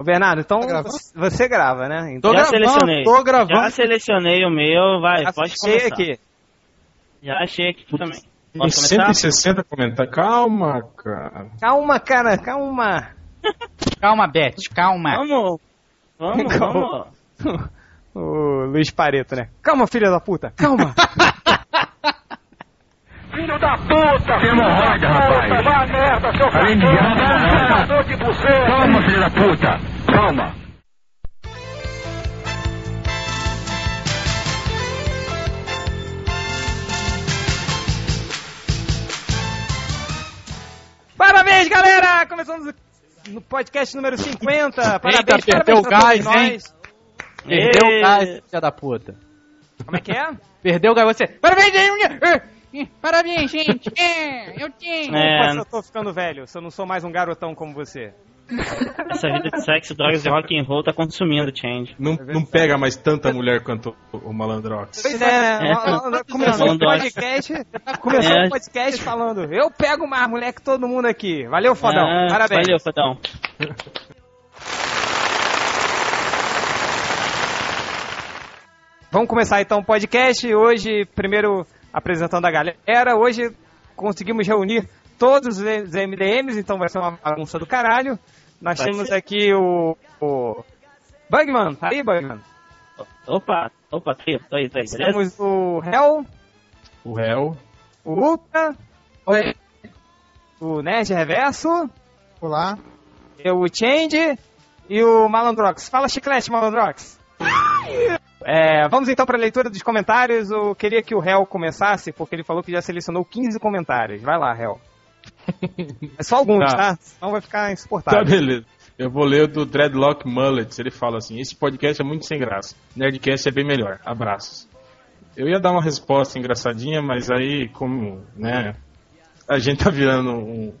Ô, Bernardo, então Tá você, grava, né? Então, Tô Já gravando, selecionei. tô gravando. Já selecionei o meu, vai, já pode achei começar. aqui. Já achei aqui também. Posso começar? 160 comentários. Calma, cara. Calma, cara, calma. Calma, Beth, calma. Vamos, vamos, Calma. vamos. o Luiz Pareto, né? Calma, filha da puta, calma. Filho da puta! Hemorroida, rapaz! Vá merda, seu cachorro! de buceta! Calma, filho da puta! Calma! Parabéns, galera! Começamos no podcast número 50. Parabéns, perdeu parabéns o todos gás, hein? nós. Perdeu o gás, filha da puta. Como é que é? Perdeu o gás, você. Parabéns, Parabéns, gente. É, eu tenho. É. Eu tô ficando velho, se eu não sou mais um garotão como você. Essa vida de sexo, drogas e rock and roll tá consumindo o Change. Não, não pega mais tanta mulher quanto o, o Malandrox. Pois é, né? É. Começou o dói. podcast, começou É. o podcast falando, eu pego mais mulher que todo mundo aqui. Valeu, fodão. Ah, Parabéns. Valeu, fodão. Vamos começar então o podcast. Hoje, primeiro apresentando a galera. Hoje conseguimos reunir todos os MDMs, então vai ser uma bagunça do caralho. Nós Vai temos ser. aqui o, o Bugman. Tá aí, Bugman? Opa, opa, tô aí, tô aí, beleza? Temos o Hell, O réu. o Ultra, Oi. o Nerd Reverso, Olá. o Change e o Malandrox. Fala chiclete, Malandrox. É, vamos então para a leitura dos comentários. Eu queria que o Hell começasse, porque ele falou que já selecionou 15 comentários. Vai lá, Hell. É só alguns, Tá. tá? Senão vai ficar Tá, insuportável. beleza. Eu vou ler o do Dreadlock Mullets. Ele fala assim: Esse podcast é muito sem graça. Nerdcast é bem melhor. Abraços. Eu ia dar uma resposta engraçadinha, mas aí, como, né, a gente tá virando um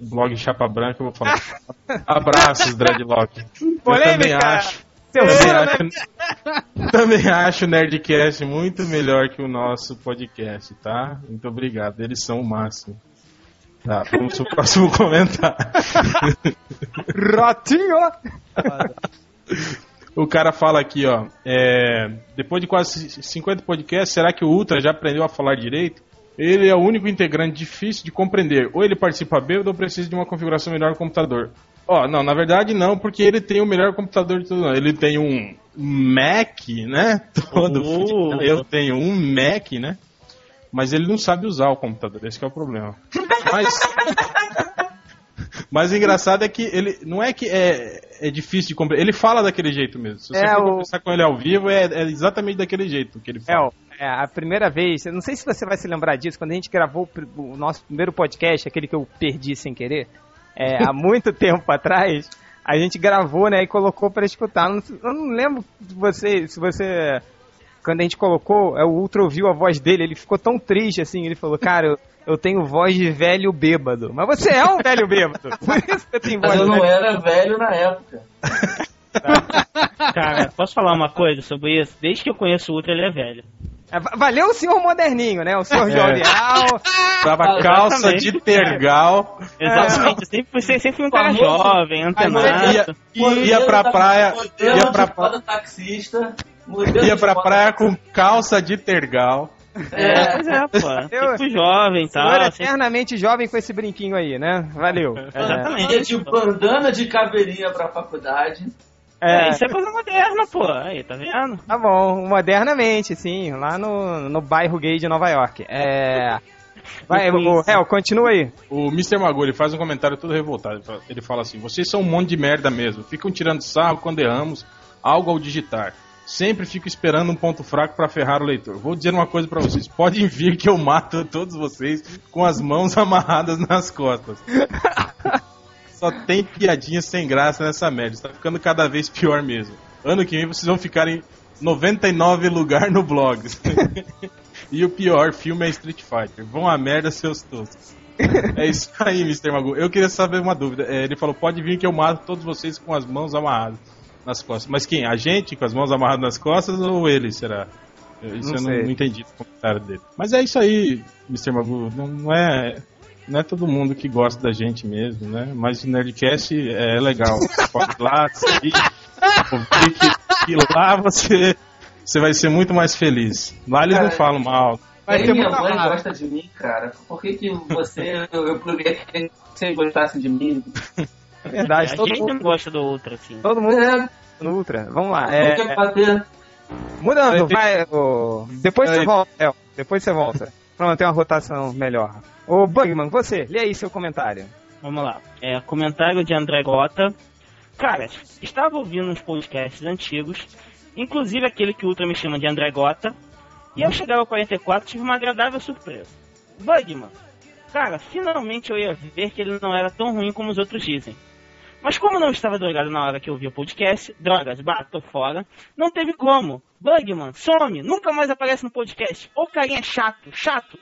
blog chapa branca, eu vou falar. Abraços, Dreadlock. Eu Polêmica. também acho. Censura, né? Também acho, também acho o Nerdcast muito melhor que o nosso podcast, tá? Muito obrigado. Eles são o máximo. Tá, vamos pro próximo comentário. Rotinho! O cara fala aqui, ó. é, depois de quase 50 podcasts, será que o Ultra já aprendeu a falar direito? Ele é o único integrante difícil de compreender. Ou ele participa bêbado ou precisa de uma configuração melhor no computador. Ó, não, na verdade não, porque ele tem o melhor computador de tudo. Ele tem um Mac, né? Todo. Oh. Eu tenho um Mac, né? Mas ele não sabe usar o computador, esse que é o problema. Mas. Mas o engraçado é que ele. Não é que é, é difícil de compreender. Ele fala daquele jeito mesmo. Se você É, for o- conversar com ele ao vivo, é, é exatamente daquele jeito que ele fala. Hell, é, a primeira vez, eu não sei se você vai se lembrar disso, quando a gente gravou o o nosso primeiro podcast, aquele que eu perdi sem querer, é, há muito tempo atrás, a gente gravou, né, e colocou pra escutar. Não- Eu não lembro de você, se você. Quando a gente colocou, é, o Ultra ouviu a voz dele, ele ficou tão triste assim, ele falou, cara, eu, eu tenho voz de velho bêbado. Mas você é um velho bêbado. Por isso você tem voz Mas eu não velho era velho na época. Cara, posso falar uma coisa sobre isso? Desde que eu conheço o Ultra, ele é velho. É, va- Valeu o senhor moderninho, né? O senhor É. jovial. Tava calça exatamente. de tergal. Exatamente, eu sempre, fui- sempre fui um cara jovem, Ia, antenado. ia pra praia. Ia pra, foda taxista. ia pra praia com calça de tergal. É, Pois é, pô. Eu- Tipo jovem e senhor tal. é sempre- eternamente jovem com esse brinquinho aí, né? Valeu. É, Exatamente. ia de bandana de caveirinha pra faculdade. É, é, isso é coisa moderna, pô. Aí, tá vendo? tá bom, modernamente, sim, lá no, no bairro gay de Nova York. É. Vai, o Hel, continua aí. O Mr. Magoo, ele faz um comentário todo revoltado. Ele fala- assim: Vocês são um monte de merda mesmo. Ficam tirando sarro quando erramos algo ao digitar. Sempre fico esperando um ponto fraco pra ferrar o leitor. Vou dizer uma coisa pra vocês: podem vir que eu mato todos vocês com as mãos amarradas nas costas. Só tem piadinha sem graça nessa merda. Está ficando cada vez pior mesmo. Ano que vem vocês vão ficar em 99 lugar no blog. e o pior filme é Street Fighter. Vão a merda, seus toscos. É isso aí, Mr. Magoo. Eu queria saber uma dúvida. É, ele falou: pode vir que eu mato todos vocês com as mãos amarradas nas costas. Mas quem? A gente com as mãos amarradas nas costas ou ele, será? Isso Não eu não, não entendi do comentário dele. Mas é isso aí, Mr. Magoo. Não, não é. Não é todo mundo que gosta da gente mesmo, né? Mas o Nerdcast é legal. Você pode ir lá, seguir, que, que lá você, você vai ser muito mais feliz. Lá eles não falam mal. Ter minha mãe raiva. gosta de mim, cara. Por que, que você, eu, eu queria que vocês gostassem de mim? É verdade, a todo gente mundo, não gosta do outro, assim. todo mundo É, no Ultra. Vamos lá. É, bater. mudando, vai. ô, depois você volta, El. Depois você volta. Pra manter uma rotação melhor. Ô, Bugman, você, lê aí seu comentário. Vamos lá. É, comentário de André Gota. Cara, estava ouvindo uns podcasts antigos, inclusive aquele que o Ultra me chama de André Gota, e ao chegar ao 44 tive uma agradável surpresa. Bugman. Cara, finalmente eu ia ver que ele não era tão ruim como os outros dizem. Mas como não estava drogado na hora que eu vi o podcast, drogas, bato fora, não teve como. Bugman, some, nunca mais aparece no podcast. Ô carinha chato, chato.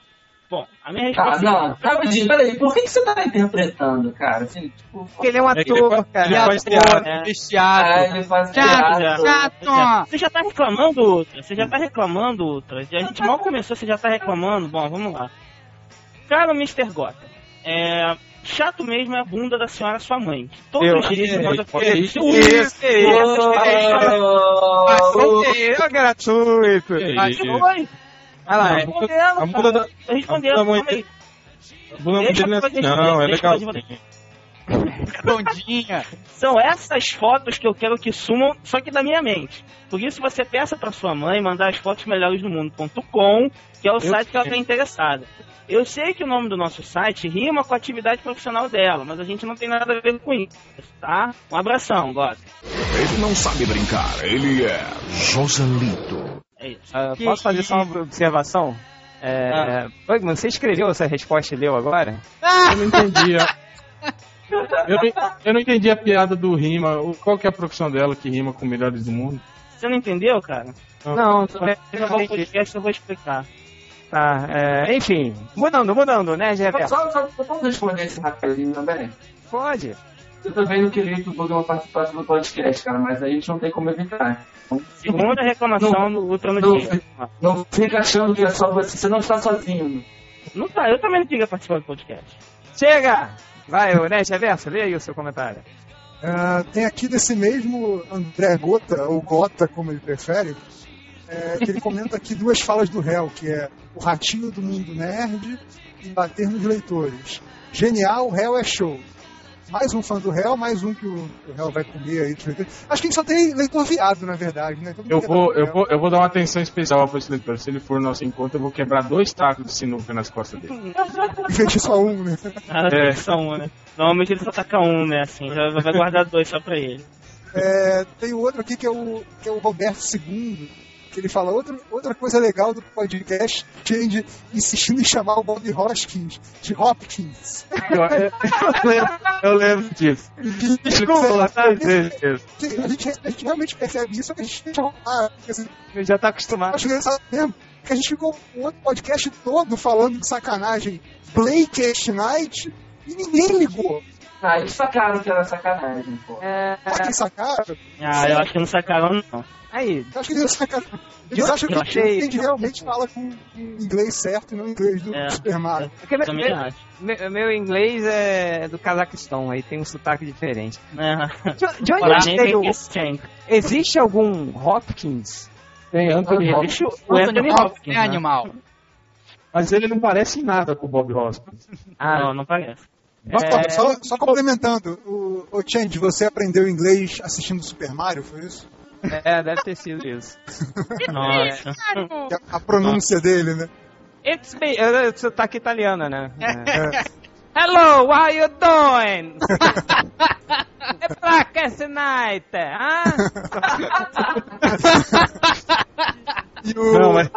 Bom, a minha Ah, resposta não, rapidinho, peraí, por que, que você tá interpretando, cara? Assim, tipo, Porque ele é um É ator, faz- cara. ele faz Pô, teatro. É. Vestiado. ah, ele faz Chato, teatro. chato. Você já tá reclamando, Ultra? Você já tá reclamando, Ultra? A gente mal começou, você já tá reclamando? Bom, vamos lá. Cara, Mr. Gota, é... Chato mesmo é a bunda da senhora sua mãe. Todos Eu- os dias É, manda é isso, Isso, que isso. Oh, Que isso, gratuito. Mas foi. Vai lá, é. Respondendo, A bunda da, respondendo, calma aí. a bunda dele não é legal. Redondinha. São essas fotos que eu quero que sumam, só que da minha mente. Por isso você peça pra sua mãe mandar as fotos melhores do mundo.com, que é o site que ela tá interessada. Eu sei que o nome do nosso site rima com a atividade profissional dela, mas a gente não tem nada a ver com isso, tá? Um abração, God. Ele não sabe brincar, ele é Joselito. É isso. Ah, posso fazer só uma observação? É, Bugman, você escreveu essa resposta e leu agora? Eu não entendi. Eu não, eu não entendi a piada do rima. Qual que é a profissão dela que rima com melhores do mundo? Você não entendeu, cara? Não, Se eu vou podcast, eu vou explicar. Tá, é, enfim, mudando, mudando, né, Jefferson? Só, só, só vamos responder esse rapidinho também. Pode. Eu também não queria que o Bugman participasse do podcast, cara, mas a gente não tem como evitar. Então, Segunda reclamação do Ultra no não, dia. não fica achando que é só você, você não está sozinho. Não tá, eu também não queria participar do podcast. Chega! Vai, o né, Jefferson, lê aí o seu comentário. Ah, tem aqui desse mesmo André Gota, ou Gota, como ele prefere, é, que ele comenta aqui duas falas do réu, que é o ratinho do mundo nerd e bater nos leitores. Genial, o réu é show. Mais um fã do réu, mais um que o, o réu vai comer aí. Acho que a gente só tem leitor viado, na verdade, né? Eu quer vou, eu, vou, eu vou dar uma atenção especial para esse leitor. Se ele for no nosso encontro, eu vou quebrar dois tacos de sinuca nas costas dele. De só um, né? Ah, É. só um, né? Normalmente ele só taca um, né? Assim, já vai guardar dois só pra ele. É, tem o outro aqui que é o, que é o Roberto II, que ele fala outro, outra coisa legal do podcast, Change insistindo em chamar o Bob Hoskins de Hopkins. Eu, eu- eu lembro, eu lembro disso. Desculpa, tá? Que a, gente, a gente realmente percebe isso, que a gente porque, assim, Já tá acostumado. acho engraçado mesmo, que a gente ficou o outro podcast todo falando de sacanagem Blakest Night e ninguém ligou. Ah, eles sacaram que era sacanagem, pô. Será que eles sacaram? Ah, eu acho que não sacaram, não. Aí, Eu acho que eles. Eles Eu- acham que achei- gente realmente fala com inglês certo e não inglês do É. Super Mario. porque meu, Também meu, acho. meu- inglês é do Cazaquistão, aí tem um sotaque diferente. É. De, de onde Para é o- Existe algum Hopkins? Tem Anthony Hopkins. Existe o o Anthony Hopkins, é animal. Mas ele não parece em nada com o Bob Hoskins. Ah, Não, não parece. É, Só, só complementando, o, o Change, você aprendeu inglês assistindo Super Mario, foi isso? É, deve ter sido isso. Nossa. A, a pronúncia dele, né? It's me, é, é sotaque italiano, né? É. É. Hello, how you doing? É essa night, ah? E o, Não, mas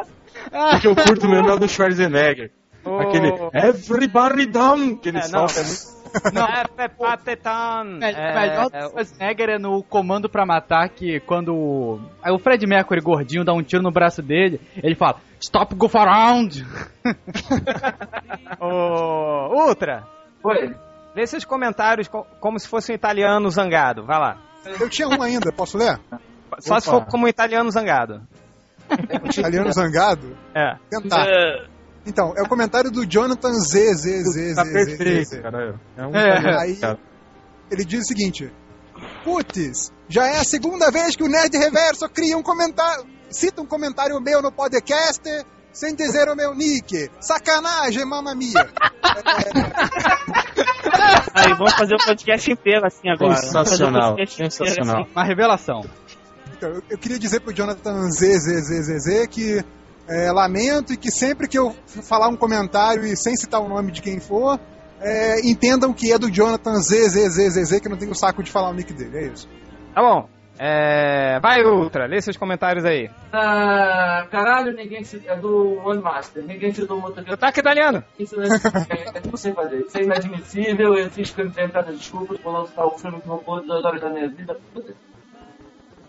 o que eu curto mesmo é o do Schwarzenegger. Oh. Aquele Everybody Down que ele É, não. solta. é muito- Não, é Pepatetan. Me- melhor do Schwarzenegger é no Comando pra Matar, que quando o- aí o Fred Mercury gordinho dá um tiro no braço dele, ele fala, Stop go around! Ô, Ultra, Foi. lê seus comentários co- como se fosse um italiano zangado. Vai lá. eu tinha um ainda, posso ler? Só se Opa. for como um italiano zangado. Italiano zangado? É. Tentar. É, Então, é o comentário do Jonathan Z, Z, Z, Tá Z, Z, perfeito, Z. cara. É um É. Aí ele diz o seguinte: Putz, já é a segunda vez que o Nerd Reverso cria um comentário, cita um comentário meu no podcast sem dizer o meu nick. Sacanagem, mamma mia. Aí, vamos fazer o podcast inteiro assim agora. Sensacional, sensacional. assim. Uma revelação. Então, eu, eu queria dizer pro Jonathan Z, Z, Z, Z, Z que é, lamento e que sempre que eu falar um comentário e sem citar o nome de quem for, é, entendam que é do Jonathan Z, Z, Z, Z, Z, que não tenho saco de falar o nick dele. É isso. Tá bom. É... Vai, Ultra, lê seus comentários aí. Ah, caralho, ninguém se. É do One Master. Ninguém se do motoqueiro. Sotaque italiano. Isso não é, é, não sei fazer. Isso é inadmissível. Eu fiz que eu inventado desculpas por lançar o filme que roubou duas horas da minha vida.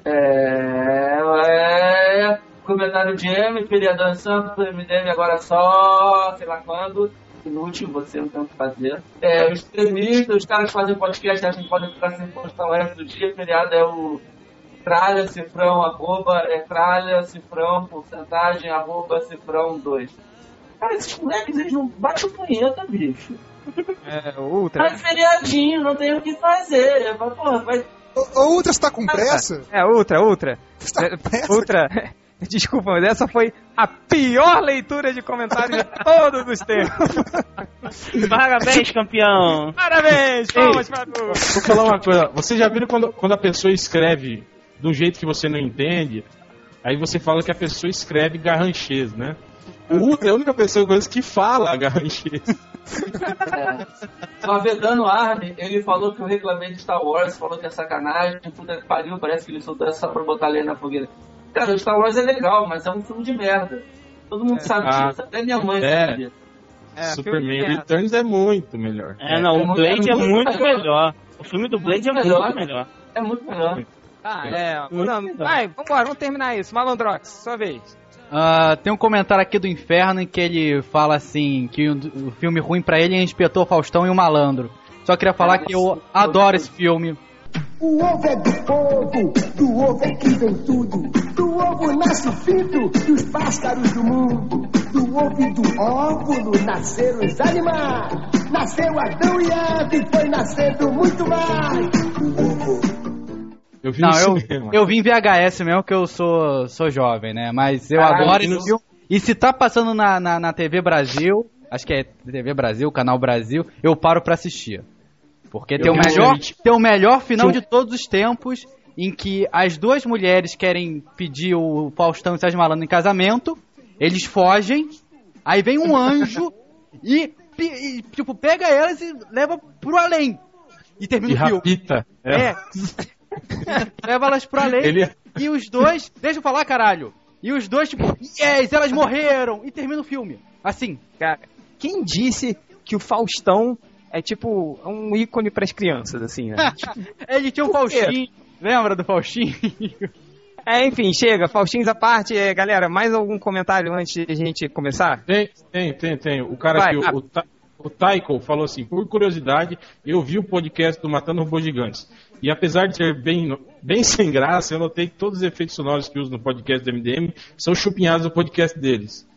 É. é comentário de M, queria dançando pro MDM agora só, sei lá quando. Inútil, você não tem o que fazer. É, os extremistas, os caras que fazem podcast acham que podem ficar sem postar o resto do dia. Feriado é o tralha, cifrão, arroba, é tralha, cifrão, porcentagem, arroba, cifrão 2. Cara, esses moleques, eles não batem punheta, bicho. É, o Ultra. É feriadinho, não tem o que fazer. Mas, porra, vai... Ultra, você tá com pressa? É, Ultra, Ultra. Você tá É, com pressa? Ultra. Desculpa, mas essa foi a pior leitura de comentários de todos os tempos. Parabéns, campeão. Parabéns, palmas tu. Vou falar uma coisa. Vocês já viram quando, quando a pessoa escreve de um jeito que você não entende? Aí você fala que a pessoa escreve garranchês, né? O Ultra é a única pessoa que fala garranchês. É. O Avedano Arme, ele falou que eu reclamei de Star Wars, falou que é sacanagem, puta que pariu, parece que ele soltou essa pra botar lenha na fogueira. Cara, o Star Wars é legal, mas é um filme de merda. Todo mundo sabe Ah. disso, até minha mãe É. sabe disso. É, Superman. Returns é muito melhor. É, não, É o muito- Blade é é muito muito melhor. melhor. O filme do Blade é Muito muito melhor. melhor. É muito melhor. Tá, é. Muito Não, legal. vai, vambora, vamos terminar isso. Malondrox, sua vez. Ah, tem um comentário aqui do Inferno em que ele fala assim: que o, o filme ruim pra ele é Inspetor Faustão e o Malandro. Só queria falar que eu adoro esse filme. O ovo é do povo, do ovo é que vem tudo. Do ovo nasce o pinto dos pássaros do mundo. Do ovo e do óvulo nasceram os animais. Nasceu Adão e Eva e foi nascendo muito mais. O ovo. Eu vi Não, eu, cinema. eu vim em VHS mesmo, que eu sou, sou jovem, né? Mas eu Caralho, adoro eu esse filme. E se tá passando na, na, na TV Brasil, acho que é TV Brasil, Canal Brasil, eu paro pra assistir. Porque tem o, melhor, tem o melhor final de todos os tempos, em que as duas mulheres querem pedir o Faustão e o Sérgio Malandro em casamento, eles fogem, aí vem um anjo e, e, tipo, pega elas e leva pro além. E termina E o filme. rapita. É. Leva elas pro além. Ele- E os dois. Deixa eu falar, caralho. E os dois, tipo, yes, elas morreram. E termina o filme. Assim. Cara, quem disse que o Faustão é tipo um ícone pras crianças, assim, né? Ele tinha um? Faustinho. Lembra do Faustinho? é, enfim, chega. Faustinhos à parte. É, galera, mais algum comentário antes de a gente começar? Tem, tem, tem, tem. O cara Vai, aqui, ah. o, Ta- o Taiko, falou assim: por curiosidade, eu vi o podcast do Matando Robôs Gigantes. E apesar de ser bem, bem sem graça, eu notei que todos os efeitos sonoros que usam no podcast do MDM são chupinhados no podcast deles.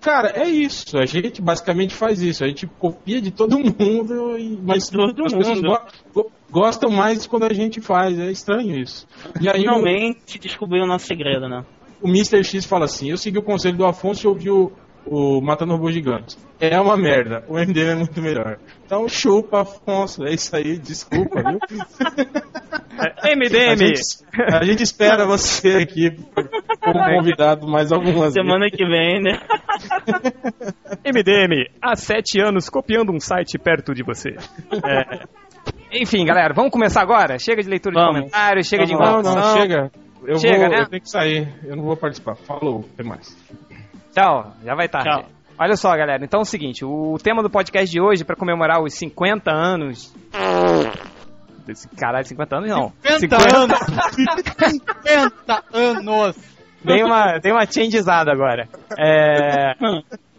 Cara, é isso. A gente basicamente faz isso. A gente copia de todo mundo, mas Todo as pessoas mundo. go- go- gostam mais quando a gente faz. É estranho isso. E aí o, Finalmente descobriu o nosso segredo, né? o Mr. X fala assim: Eu segui o conselho do Afonso e ouvi o, o Matando Robôs Gigantes. É uma merda. O MDM é muito melhor. Então chupa, Afonso. É isso aí. Desculpa, viu? A MDM! gente, a gente espera você aqui como convidado mais algumas Semana que vem, né? MDM, há sete anos copiando um site perto de você. É. Enfim, galera, vamos começar agora? Chega de leitura de Vamos. comentários, chega de Não, não, enrolação. chega. Eu, Chega, vou, né? eu tenho que sair. Eu não vou participar. Falou, até mais. Tchau, já vai tarde. Tchau. Olha só, galera, então é o seguinte, o tema do podcast de hoje, pra comemorar os 50 anos... Desse- Caralho, 50 anos não. 50 anos! 50 anos! Dei uma, dei uma changeizada agora. É,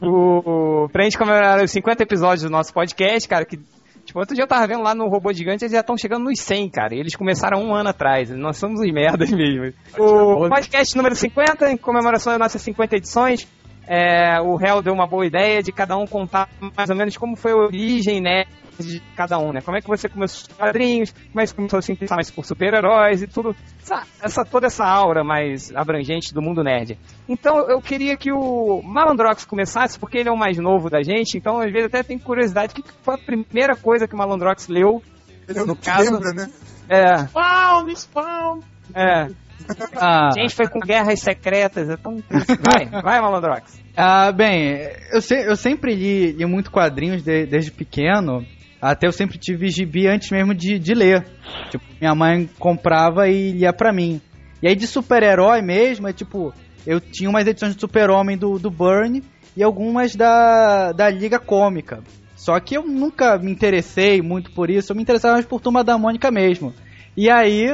o, pra gente comemorar os 50 episódios do nosso podcast, cara, que. Tipo, outro dia eu tava vendo lá no Robô Gigante, eles já estão chegando nos 100, cara. E eles começaram um ano atrás. Nós somos os merdas mesmo. O podcast número 50, em comemoração das nossas 50 edições. É, o réu deu uma boa ideia de cada um contar mais ou menos como foi a origem, né? De cada um, né? Como é que você começou os quadrinhos, como é que você começou a se interessar mais por super-heróis e tudo. Essa, essa- toda essa aura mais abrangente do mundo nerd. Então eu queria que o Malandrox começasse, porque ele é o mais novo da gente, então às vezes até tem curiosidade. O que foi a primeira coisa que o Malandrox leu? Ele é o No caso- lembra, né? É, Spawn, spawn. é. Ah, gente foi com guerras secretas, é tão triste. Vai, vai, Malandrox. ah, bem, eu, se- eu sempre li, li muito quadrinhos de- desde pequeno. Até eu sempre tive gibi antes mesmo de, de ler. Tipo, minha mãe comprava e lia pra mim. E aí de super-herói mesmo, é tipo, eu tinha umas edições de Super-Homem do, do Burn e algumas da, da Liga Cômica. Só que eu nunca me interessei muito por isso, eu me interessava mais por Turma da Mônica mesmo. E aí,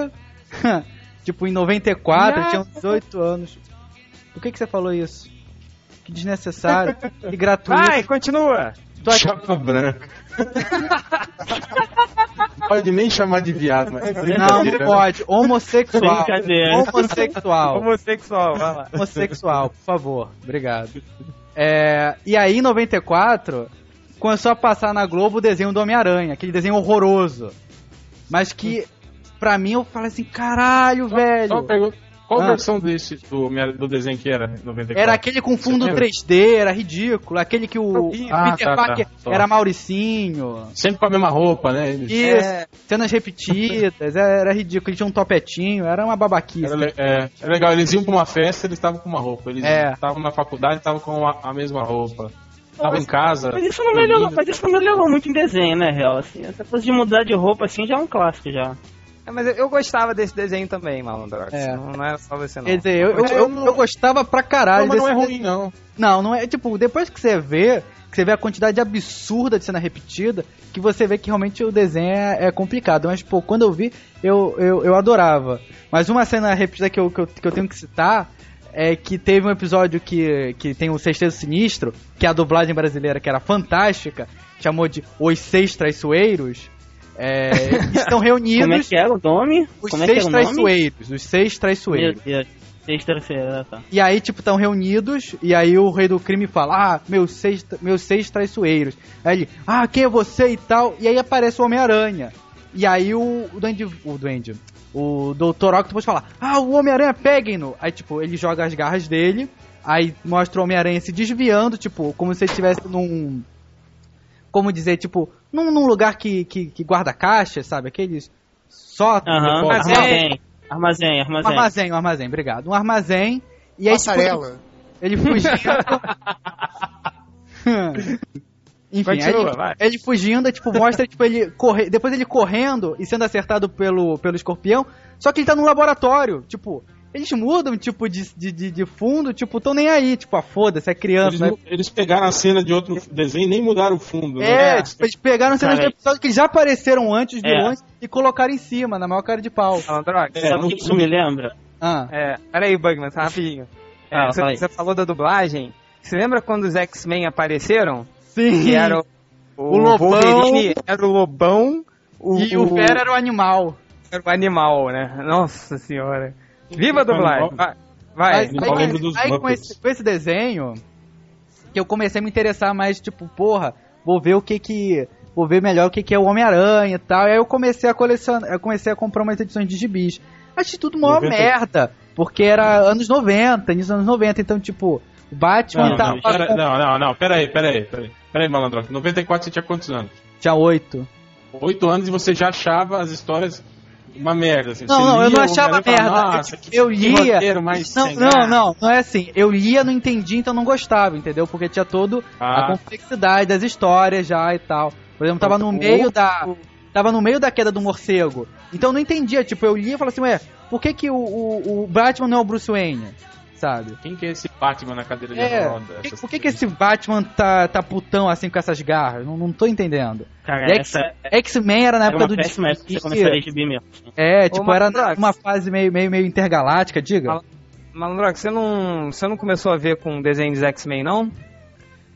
tipo, em 94, eu tinha uns 18 anos. Por que, que você falou isso? Que desnecessário, que gratuito. Vai, continua. Tô aqui- Chapa branca. Pode nem chamar de viado, mas. Não, não pode. Homossexual. Brincadeira. Homossexual. Homossexual, vai lá. Homossexual, por favor. Obrigado. É, e aí, em 94, começou a passar na Globo o desenho do Homem-Aranha, aquele desenho horroroso. Mas que, pra mim, eu falei assim, caralho, Só uma velho. pergunta. Qual Ah. versão desse do, do desenho que era? 94? Era aquele com fundo Você lembra? 3D, era ridículo. Aquele que o Ah, Peter tá, tá. Parker Tô. era Mauricinho. Sempre com a mesma roupa, né? Eles- Isso, cenas repetidas, era ridículo. Ele tinha um topetinho, era uma babaquice. Era, é, era legal, eles iam pra uma festa, eles estavam com uma roupa. Eles É. estavam na faculdade, estavam com a, a mesma roupa. Estavam em casa. Mas isso não melhorou, mas isso não melhorou muito em desenho, né, real? Assim, essa coisa de mudar de roupa assim já é um clássico já. É, mas eu, gostava desse desenho também, Malandrox. É. Não, não era só você, não. Quer dizer, eu, eu, eu, eu gostava pra caralho Não, mas não é ruim, não. Não, não é. Tipo, depois que você vê, que você vê a quantidade absurda de cena repetida, que você vê que realmente o desenho é, é complicado. Mas, pô, quando eu vi, eu, eu, eu adorava. Mas uma cena repetida que eu, que eu, que eu tenho que citar é que teve um episódio que, que tem o Sexteto Sinistro, que a dublagem brasileira, que era fantástica, chamou de Os Seis Traiçoeiros. É, eles estão reunidos. Como é que era o nome? Os Como é seis nome? traiçoeiros, os seis Meu traiçoeiros. Deus. Seis terceira, tá. E aí, tipo, estão reunidos, e aí o rei do crime fala, ah, meus seis, meus seis traiçoeiros. Aí ele, ah, quem é você e tal? E aí aparece o Homem-Aranha. E aí o, o Duende, o Duende, o Dr. Octopus fala, ah, o Homem-Aranha, peguem-no. Aí, tipo, ele joga as garras dele, aí mostra o Homem-Aranha se desviando, tipo, como se ele estivesse num... Como dizer, tipo, num, num lugar que, que, que guarda caixas, sabe? Aqueles só... Aham, Armazém. armazém. Armazém, armazém. armazém, um armazém, obrigado. Um armazém. E aí, tipo, Passarela. ele fugindo. Enfim, Continua, ele, vai. ele fugindo, tipo, mostra tipo, ele corre, depois ele correndo e sendo acertado pelo, pelo escorpião. Só que ele tá num laboratório, tipo, eles mudam, tipo, de, de, de, de fundo, tipo, tão nem aí, tipo, a foda-se, é criança. Eles, né? eles pegaram a cena de outro desenho e nem mudaram o fundo. É, né? tipo, eles pegaram cenas do Cara, episódio que já apareceram antes, É. vilões, e colocaram em cima, na maior cara de pau. É, Sabe o que isso me lembra? Ah, É, peraí, Bugman, tá rapidinho. É, Ah, você, você falou da dublagem. Você lembra quando os X-Men apareceram? sim. Que era o, O Lobão. Wolverine, era o Lobão, o, E o Vera era o animal. era o animal, né? Nossa senhora. Viva a dublagem! Vai, vai. Mas, aí, dos aí com, esse, com esse desenho, que eu comecei a me interessar mais, tipo, porra, vou ver o que que. Vou ver melhor o que, que é o Homem-Aranha e tal. E aí eu comecei a colecionar. Eu comecei a comprar umas edições de gibis. Achei tudo uma 90. merda. Porque era anos 90, início dos anos 90, então, tipo, o Batman Não, tava não, pera, com- não, não, não, pera aí, pera aí, pera aí. Pera aí, Malandrox. 94 você tinha quantos anos? tinha 8. 8 anos e você já achava as histórias uma merda. Assim. Não, não, eu não achava merda. Eu, Nossa, que, eu lia. mais Não, sem não, graça." não, não é assim. Eu lia, não entendi, então não gostava, entendeu? Porque tinha todo a Ah. complexidade das histórias já e tal. Por exemplo, tava no meio da. Tava no meio da queda do morcego. Então eu não entendia, tipo, eu lia e falava assim, ué, por que, que o, o, o Batman não é o Bruce Wayne? Sabe? Quem que é esse Batman na cadeira de É, roda? por que, por que, que esse Batman tá, tá putão assim com essas garras? Não, não tô entendendo. Cara, essa X-Men era na época do você a gibi mesmo. É, Ô, tipo, era Matrax. uma fase meio, meio, meio intergaláctica, diga. Malandrox, você não, você não começou a ver com desenhos X-Men, não?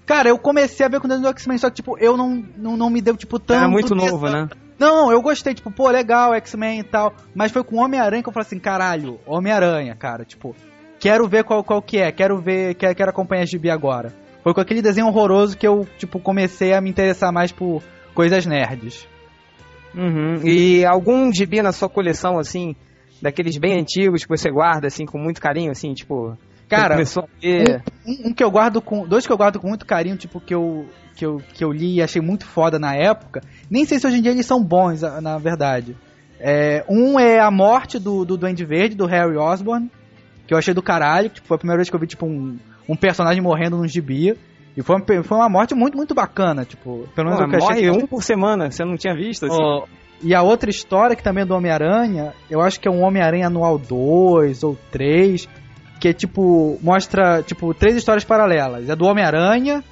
Cara, eu comecei a ver com o desenho do X-Men, só que, tipo, eu não, não, não me deu, tipo, tanto... Era muito novo, né? Não, eu gostei, tipo, pô, legal, X-Men e tal. Mas foi com Homem-Aranha que eu falei assim, caralho, Homem-Aranha, cara, tipo. Quero ver qual, qual que é, quero ver, quero, quero acompanhar gibi agora. Foi com aquele desenho horroroso que eu, tipo, comecei a me interessar mais por coisas nerds. Uhum. E algum gibi na sua coleção, assim, daqueles bem antigos que você guarda, assim, com muito carinho, assim, tipo... Cara. Um, um que eu guardo com. Dois que eu guardo com muito carinho, tipo, que eu, que eu, que eu li e achei muito foda na época. Nem sei se hoje em dia eles são bons, na verdade. É, um é a morte do, do Duende Verde, do Harry Osborn, que eu achei do caralho. Tipo, foi a primeira vez que eu vi, tipo, um, um personagem morrendo num gibi. E foi, uma- foi uma morte muito, muito bacana, tipo, pelo menos Pô, que eu achei. morre um por semana, você não tinha visto, assim? Ó, e a outra história, que também é do Homem-Aranha, eu acho que é um Homem-Aranha anual 2 ou 3, que é tipo, mostra, tipo, três histórias paralelas. É do Homem-Aranha,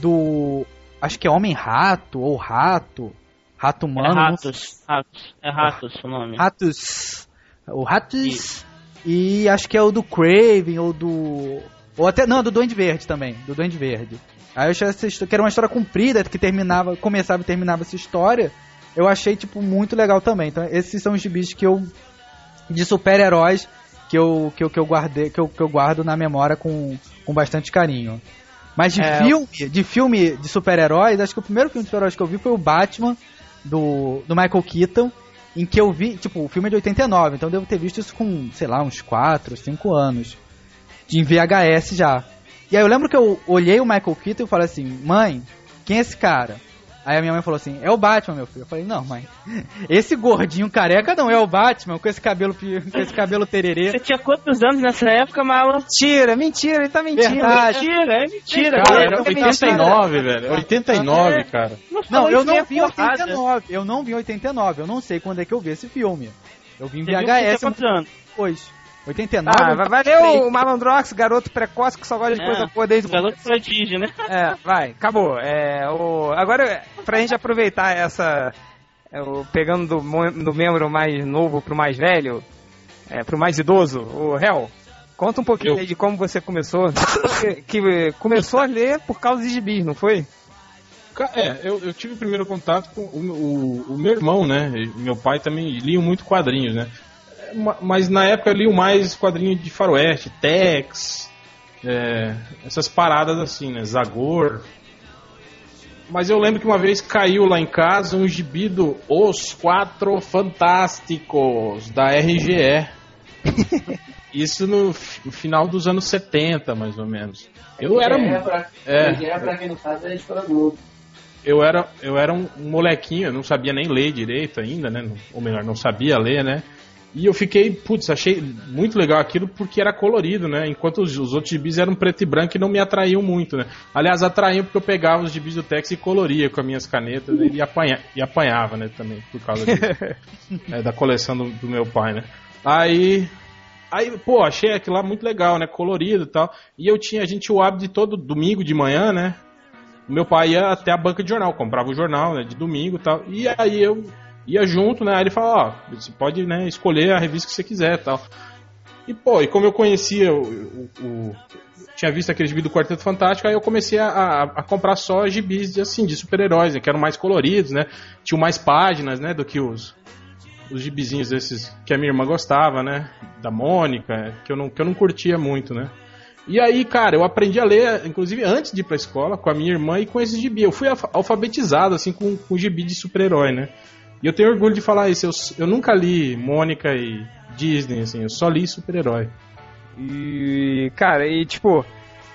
do. Acho que é Homem-Rato ou Rato. Rato É Humano. não Ratos. Ratos. É Ratos o nome. Ratos. O Ratos. E acho que é o do Craven, ou do. Ou até. Não, do Duende Verde também. Do Duende Verde. Aí eu achei essa história, que era uma história comprida, que terminava, começava e terminava essa história. Eu achei, tipo, muito legal também. Então, esses são os gibis que eu. de super-heróis que eu, que eu, que eu guardei, que eu, que eu guardo na memória com, com bastante carinho. Mas de É. filme, de filme de super-heróis, acho que o primeiro filme de super-heróis que eu vi foi o Batman, do, do Michael Keaton, em que eu vi, tipo, o filme é de 89, então devo ter visto isso com, sei lá, uns 4, 5 anos. De em VHS já. E aí eu lembro que eu olhei o Michael Keaton e falei assim, mãe, quem é esse cara? Aí a minha mãe falou assim, é o Batman, meu filho. Eu falei, não, mãe, esse gordinho careca não é o Batman, com esse cabelo, com esse cabelo tererê. Você tinha quantos anos nessa época, Mala? Mentira, mentira, ele tá mentindo. Verdade. Mentira, é mentira. Cara, cara. era é 89, velho. 89, cara. Não, eu não vi em porrada. 89, eu não vi em 89, eu não sei quando é que eu vi esse filme. Eu vi em Você viu VHS tinha muito quantos anos? depois. 89? Ah, valeu o Malandrox, garoto precoce que só gosta de É, coisa boa desde o Garoto prodígio, né? É, vai, acabou. É, o, agora, pra gente aproveitar essa. é, o, pegando do, do membro mais novo pro mais velho, é, pro mais idoso, o Hel, conta um pouquinho Eu. aí de como você começou. que, que começou a ler por causa de gibis, não foi? É, eu, eu tive o primeiro contato com o, o- o meu irmão, né? E Meu pai também liam muito quadrinhos, né? Ma- Mas na época eu liam mais quadrinhos de faroeste, Tex, é, essas paradas assim, né? Zagor. Mas eu lembro que uma vez caiu lá em casa um gibi do Os Quatro Fantásticos, da RGE. Isso no, fi- no final dos anos 70, mais ou menos. Eu era. É, pra, É. é, pra quem não sabe, é editora Globo. eu era, eu era um, molequinho, eu não sabia nem ler direito ainda, né? Não- Ou melhor, não sabia ler, né? E eu fiquei, putz, achei muito legal aquilo porque era colorido, né? Enquanto os, os outros gibis eram preto e branco e não me atraíam muito, né? Aliás, atraíam porque eu pegava os gibis do Tex e coloria com as minhas canetas né? e, apanha, e apanhava, né? Também, por causa. É, da coleção do, do meu pai, né? Aí, aí, pô, achei aquilo lá muito legal, né? Colorido e tal. E eu tinha, a gente tinha o hábito de todo domingo de manhã, né? O meu pai ia até a banca de jornal, comprava o jornal, né, de domingo e tal. E aí eu ia junto, né? Aí ele falou, ó, você pode, né, escolher a revista que você quiser tal. E, pô, e como eu conhecia o. o- o- tinha visto aquele gibi do Quarteto Fantástico, aí eu comecei a, a- a comprar só gibis de, assim, de super-heróis, né, que eram mais coloridos, né? Tinham mais páginas, né, do que os, os gibizinhos desses que a minha irmã gostava, né? Da Mônica, que eu não, que eu não curtia muito, né? E aí, cara, eu aprendi a ler, inclusive antes de ir pra escola, com a minha irmã e com esses gibi. Eu fui alfa- alfabetizado, assim, com, com gibi de super-herói, né? E eu tenho orgulho de falar isso. Eu, eu nunca li Mônica e Disney, assim, eu só li super-herói. E, cara, e tipo,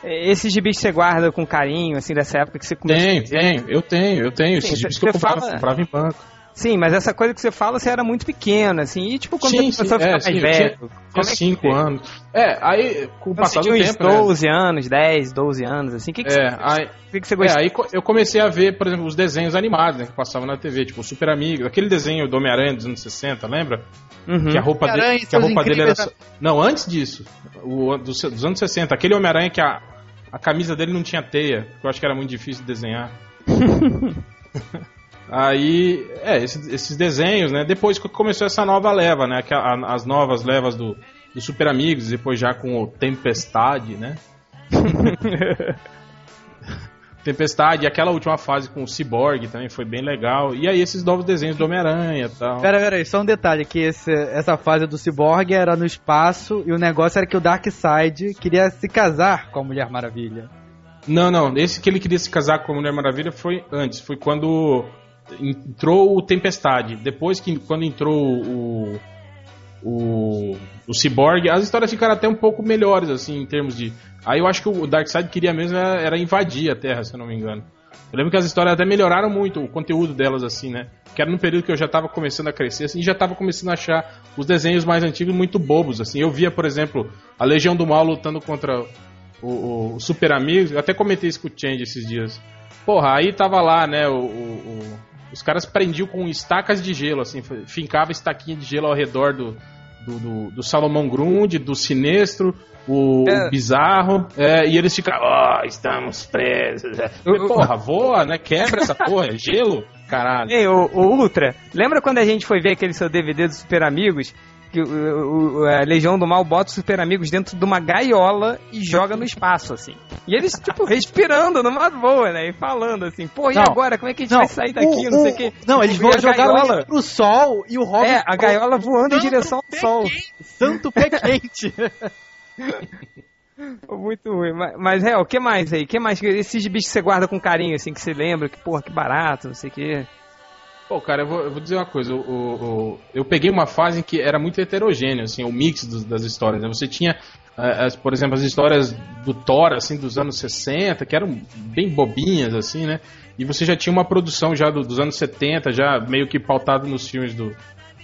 esses gibis que você guarda com carinho, assim, dessa época que você começou. Tem, tem, eu tenho, eu tenho. Sim, Esses cê- gibis que eu comprava, fala- comprava em banco. Sim, mas essa coisa que você fala, você era muito pequeno, assim, e tipo, quando Sim, você começou sim, a ficar é, mais sim, velho. tinha- como Tinha é que 5 foi? anos. É, aí, com o você passar do uns tempo, né? 12 anos, 10, 12 anos, assim, o que, que, você, É, aí, o que, que você É, gostava? aí co- eu comecei a ver, por exemplo, os desenhos animados, né, que passavam na TV, tipo o Super Amigos, aquele desenho do Homem-Aranha dos anos 60, lembra? Uhum. Que a roupa, dele, que a roupa dele era. só- Não, antes disso, o, dos, dos anos 60, aquele Homem-Aranha que a, a camisa dele não tinha teia, que eu acho que era muito difícil de desenhar. Aí, é, esses, esses desenhos, né? Depois que começou essa nova leva, né? as novas levas do, do Super Amigos, depois já com o Tempestade, né? Tempestade, aquela última fase com o Cyborg também foi bem legal. E aí esses novos desenhos do Homem-Aranha e tal. Pera, pera aí, só um detalhe, que esse- essa fase do Cyborg era no espaço e o negócio era que o Darkseid queria se casar com a Mulher Maravilha. Não, não, esse que ele queria se casar com a Mulher Maravilha foi antes, foi quando entrou o Tempestade. Depois que quando entrou o o, o Cyborg, as histórias ficaram até um pouco melhores assim em termos de. Aí eu acho que o Darkseid queria mesmo era, era invadir a Terra, se eu não me engano. Eu lembro que as histórias até melhoraram muito o conteúdo delas assim, né? Que era no período que eu já tava começando a crescer assim, e já tava começando a achar os desenhos mais antigos muito bobos assim. Eu via, por exemplo, a Legião do Mal lutando contra o, o- Super Amigos, eu até comentei isso com o Change esses dias. Porra, aí tava lá, né, o- o- os caras prendiam com estacas de gelo, assim, fincava estaquinha de gelo ao redor do, do, do, do Salomão Grund, do Sinestro, o, É. o Bizarro, é, e eles ficavam, ó, estamos presos. Falei, porra, voa, né, quebra essa porra, é gelo, caralho. Ei, o, o Ultra, lembra quando a gente foi ver aquele seu DVD dos Super Amigos? Que o, o- a Legião do Mal bota os Super Amigos dentro de uma gaiola e joga no espaço, assim. E eles, tipo, respirando numa boa, né? E falando assim, pô, e Não. agora? Como é que a gente Não, vai sair daqui? o- não sei o- quê. Não, eles vão jogar gaiola- pro sol e o Robin. É, a gaiola voando em direção ao sol. quente, Santo pé quente. Muito ruim. Mas, mas é, o que mais aí? O que mais? Esses bichos que você guarda com carinho, assim, que você lembra, que, porra, que barato, não sei o quê. Pô, cara, eu vou, eu vou dizer uma coisa. o- o- o- eu peguei uma fase em que era muito heterogêneo, assim, o mix das histórias. né? Você tinha, eh, as- por exemplo, as histórias do Thor, assim, dos anos 60, que eram bem bobinhas, assim, né? E você já tinha uma produção já do- dos anos 70, já meio que pautado nos filmes do.